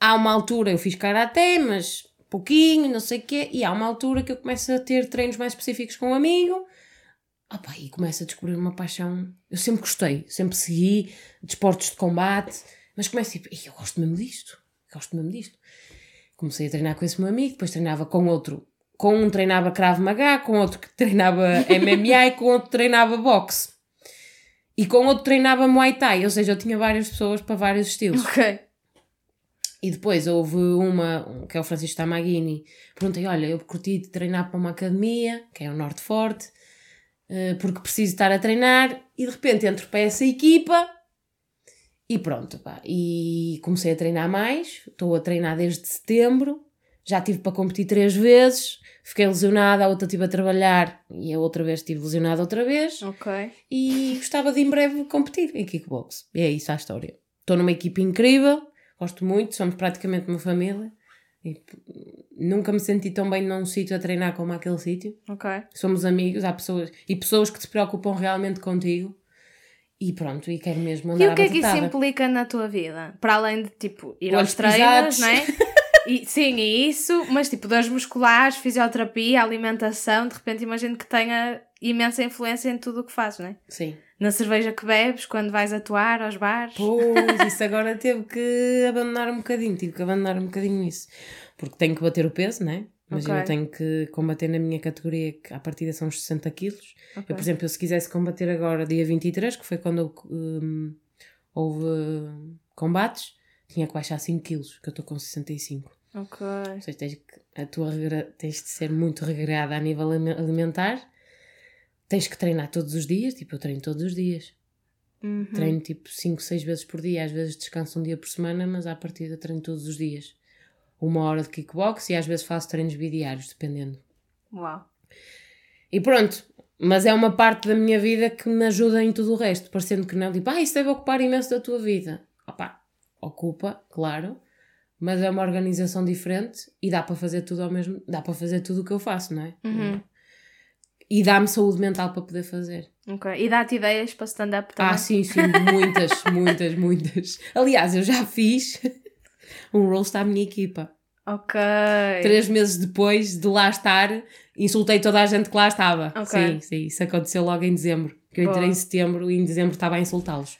Speaker 2: há uma altura, eu fiz karaté, mas pouquinho, não sei o quê, e há uma altura que eu começo a ter treinos mais específicos com um amigo, Opa, e começo a descobrir uma paixão. Eu sempre gostei, sempre segui desportos de combate, mas começo tipo, "Ih, eu gosto mesmo disto, gosto mesmo disto. Comecei a treinar com esse meu amigo, depois treinava com outro. Com um treinava Krav Maga, com outro que treinava MMA e com outro treinava boxe. E com outro treinava Muay Thai, ou seja, eu tinha várias pessoas para vários estilos.
Speaker 1: ok.
Speaker 2: E depois houve uma, um, que é o Francisco Tamaghini, perguntei, olha, eu curti de treinar para uma academia, que é o Norte Forte, eh, porque preciso estar a treinar, e de repente entro para essa equipa, e pronto, pá, e comecei a treinar mais, estou a treinar desde setembro, já tive para competir três vezes, fiquei lesionada, a outra estive a trabalhar, e a outra vez estive lesionada outra vez,
Speaker 1: Ok.
Speaker 2: e gostava de em breve competir em kickbox. E é isso a história. Estou numa equipe incrível, gosto muito, somos praticamente uma família. E nunca me senti tão bem num sítio a treinar como aquele sítio.
Speaker 1: Ok.
Speaker 2: Somos amigos, há pessoas e pessoas que se preocupam realmente contigo. E pronto, e quero mesmo andar
Speaker 1: E o que é que isso implica na tua vida? Para além de, tipo, ir
Speaker 2: Olhos
Speaker 1: aos treinos, não é? E, sim, e isso, mas tipo, dores musculares, fisioterapia, alimentação, de repente imagino que tenha imensa influência em tudo o que fazes, não é?
Speaker 2: Sim.
Speaker 1: Na cerveja que bebes, quando vais atuar aos bares.
Speaker 2: Pois, isso agora teve que abandonar um bocadinho, tive que abandonar um bocadinho isso. Porque tenho que bater o peso, né? Mas
Speaker 1: Ok.
Speaker 2: eu tenho que combater na minha categoria, que à partida são os 60 quilos.
Speaker 1: Ok.
Speaker 2: Eu, por exemplo, eu se quisesse combater agora dia 23, que foi quando hum, houve combates, tinha que baixar 5 quilos, que eu estou com 65.
Speaker 1: Ok.
Speaker 2: Ou seja, tens, que- a tua regra, tens de ser muito regrada a nível alime- alimentar, tens que treinar todos os dias, tipo, eu treino todos os dias.
Speaker 1: Uhum.
Speaker 2: Treino tipo 5, 6 vezes por dia, às vezes descanso um dia por semana, mas à partida treino todos os dias. Uma hora de kickbox e às vezes faço treinos bidiários, dependendo.
Speaker 1: Uau.
Speaker 2: E pronto, mas é uma parte da minha vida que me ajuda em tudo o resto, parecendo que não, tipo, ah, isso deve ocupar imenso da tua vida. Opa, ocupa, claro, mas é uma organização diferente e dá para fazer tudo ao mesmo, dá para fazer tudo o que eu faço, não é?
Speaker 1: Uhum.
Speaker 2: E dá-me saúde mental para poder fazer.
Speaker 1: Ok. E dá-te ideias para stand-up também?
Speaker 2: Ah, sim, sim, muitas, muitas, muitas. Aliás, eu já fiz um roast à minha equipa.
Speaker 1: Ok.
Speaker 2: Três meses depois de lá estar, insultei toda a gente que lá estava.
Speaker 1: Ok.
Speaker 2: Sim, sim, isso aconteceu logo em dezembro. Que eu entrei
Speaker 1: Boa.
Speaker 2: em setembro e em dezembro estava a insultá-los.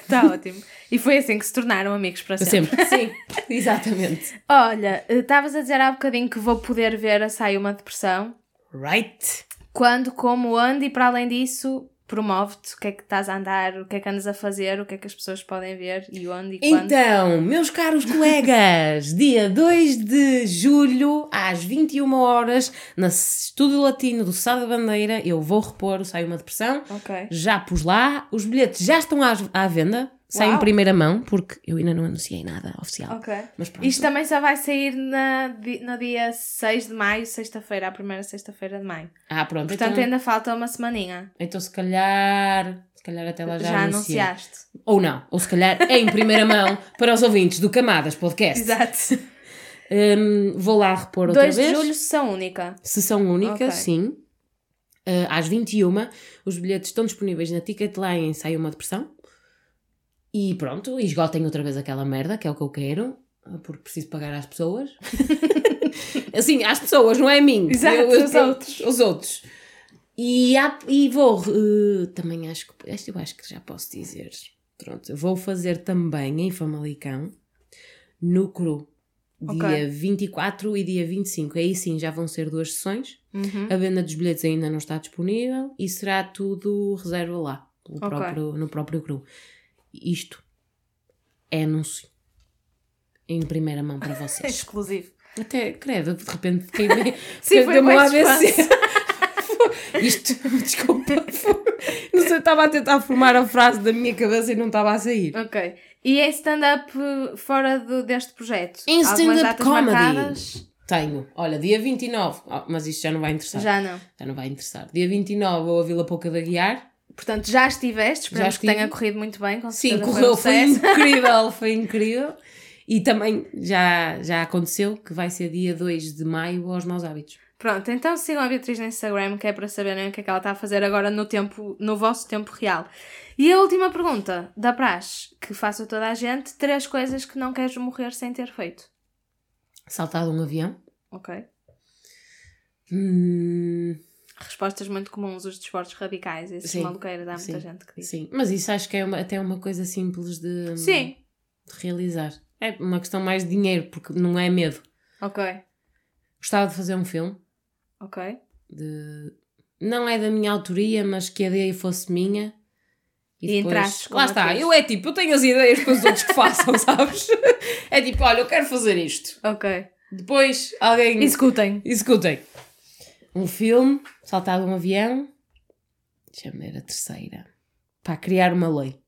Speaker 1: Está ótimo. E foi assim que se tornaram amigos para sempre.
Speaker 2: sempre. Sim, exatamente.
Speaker 1: Olha, estavas a dizer há bocadinho que vou poder ver a Sai Uma Depressão.
Speaker 2: Right.
Speaker 1: Quando, como, onde e para além disso, promove-te. O que é que estás a andar, o que é que andas a fazer, o que é que as pessoas podem ver e onde e quando.
Speaker 2: Então, meus caros colegas, dia 2 de julho, às 21 horas, na Estúdio Latino do Sá da Bandeira, eu vou repor o Sai Uma Depressão.
Speaker 1: Ok.
Speaker 2: Já pus lá, os bilhetes já estão à, à venda, saem em primeira mão, porque eu ainda não anunciei nada oficial.
Speaker 1: Ok.
Speaker 2: Mas pronto.
Speaker 1: Isto também só vai sair na, no dia 6 de maio, sexta-feira, a primeira sexta-feira de maio.
Speaker 2: Ah, pronto.
Speaker 1: Portanto,
Speaker 2: então,
Speaker 1: ainda falta uma semaninha.
Speaker 2: então se calhar, se calhar até lá já,
Speaker 1: Já,
Speaker 2: anunciei.
Speaker 1: anunciaste.
Speaker 2: Ou não, ou se calhar é em primeira mão para os ouvintes do Camadas Podcast.
Speaker 1: Exato.
Speaker 2: Hum, vou lá repor outra
Speaker 1: 2 de
Speaker 2: vez.
Speaker 1: julho, sessão única.
Speaker 2: Sessão única,
Speaker 1: Ok.
Speaker 2: sim. Uh, às 21 os bilhetes estão disponíveis na Ticketline em Sai Uma Depressão. E pronto, e esgotem outra vez aquela merda, que é o que eu quero, porque preciso pagar às pessoas. assim, às pessoas, não é a mim.
Speaker 1: Exato, os outros.
Speaker 2: Os outros. E, há- e vou, uh, também acho que, este eu acho que já posso dizer, pronto, vou fazer também em Famalicão, no Cru, dia
Speaker 1: Ok.
Speaker 2: 24 e dia 25. Aí sim já vão ser duas sessões.
Speaker 1: Uhum.
Speaker 2: A venda dos bilhetes ainda não está disponível e será tudo reserva lá, pelo
Speaker 1: Ok.
Speaker 2: próprio, no próprio Cru. Isto é anúncio em primeira mão para vocês.
Speaker 1: Exclusivo.
Speaker 2: Até, credo, de repente fiquei meio.
Speaker 1: Sim, foi
Speaker 2: deu-me um
Speaker 1: mais
Speaker 2: AVC. Isto, desculpa. Não sei, estava a tentar formar a frase da minha cabeça e não estava a sair.
Speaker 1: Ok. E é stand-up fora do- deste projeto?
Speaker 2: Em stand-up comedy.
Speaker 1: marcadas?
Speaker 2: Tenho. Olha, dia 29. Oh, mas isto já não vai interessar. Já.
Speaker 1: Já não.
Speaker 2: não vai interessar. Dia 29 vou a Vila Pouca da Guiar.
Speaker 1: Portanto, já estiveste, esperamos que
Speaker 2: estive.
Speaker 1: tenha corrido muito bem. Com
Speaker 2: Sim, correu,
Speaker 1: um
Speaker 2: foi incrível, foi incrível. E também já, já aconteceu que vai ser dia 2 de maio aos Maus Hábitos.
Speaker 1: Pronto, então sigam a Beatriz no Instagram, que é para saberem o que é que ela está a fazer agora no tempo, no vosso tempo real. E a última pergunta da praxe, que faço a toda a gente, três coisas que não queres morrer sem ter feito.
Speaker 2: Saltado um avião.
Speaker 1: Ok?
Speaker 2: Hum,
Speaker 1: Respostas muito comuns, os desportos radicais, esses
Speaker 2: Sim,
Speaker 1: maluqueiros, há muita
Speaker 2: sim,
Speaker 1: gente que diz.
Speaker 2: sim, mas isso acho que é uma- até uma coisa simples de,
Speaker 1: Sim,
Speaker 2: de realizar. É uma questão mais de dinheiro, porque não é medo.
Speaker 1: ok,
Speaker 2: Gostava de fazer um filme.
Speaker 1: ok.
Speaker 2: De... Não é da minha autoria, mas que a ideia fosse minha.
Speaker 1: E entrastes como
Speaker 2: Lá está, eu é tipo, eu tenho as ideias para os outros que façam, sabes? É tipo, olha, eu quero fazer isto.
Speaker 1: Ok.
Speaker 2: Depois alguém.
Speaker 1: Executem.
Speaker 2: Executem. Um filme, saltar de um avião. Deixa-me ver a terceira. Para criar uma lei.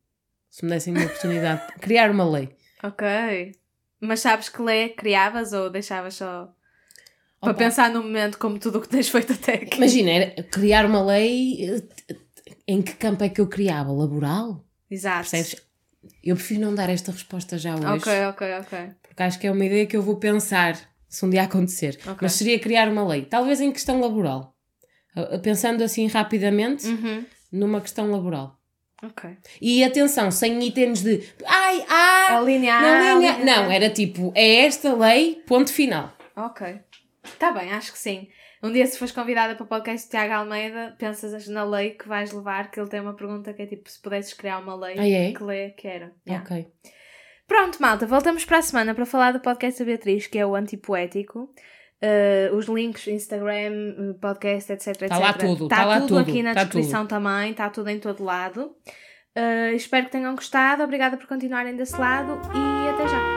Speaker 2: Se me dessem uma oportunidade, criar uma lei.
Speaker 1: Ok. Mas sabes que lei criavas ou deixavas só para pensar no momento como tudo o que tens feito até aqui?
Speaker 2: Imagina, era criar uma lei. eh, Em que campo é que eu criava? Laboral?
Speaker 1: Exato.
Speaker 2: Percebes? Eu prefiro não dar esta resposta já hoje.
Speaker 1: Ok, ok, ok.
Speaker 2: Porque acho que é uma ideia que eu vou pensar se um dia acontecer.
Speaker 1: Ok.
Speaker 2: Mas seria criar uma lei. Talvez em questão laboral. Uh, Pensando assim rapidamente,
Speaker 1: Uhum.
Speaker 2: numa questão laboral.
Speaker 1: Ok.
Speaker 2: E atenção, sem itens de ai, ah,
Speaker 1: Alinhar.
Speaker 2: na linha.
Speaker 1: alinhar.
Speaker 2: Não, era tipo, é esta lei, ponto final.
Speaker 1: Ok. Tá bem, acho que sim. Um dia, se fores convidada para o podcast de Tiago Almeida, pensas na lei que vais levar, que ele tem uma pergunta que é tipo: se pudesses criar uma lei,
Speaker 2: Ah, é?
Speaker 1: que lei que era? Yeah.
Speaker 2: Ok.
Speaker 1: Pronto, malta, voltamos para a semana para falar do podcast da Beatriz, que é o Antipoético. Uh, os links, Instagram, uh, podcast, etc.
Speaker 2: Tá
Speaker 1: etc.
Speaker 2: lá tudo,
Speaker 1: Tá
Speaker 2: tá lá
Speaker 1: tudo
Speaker 2: tudo,
Speaker 1: aqui na
Speaker 2: tá
Speaker 1: descrição também, está tudo em todo lado. Uh, espero que tenham gostado, obrigada por continuarem desse lado e até já.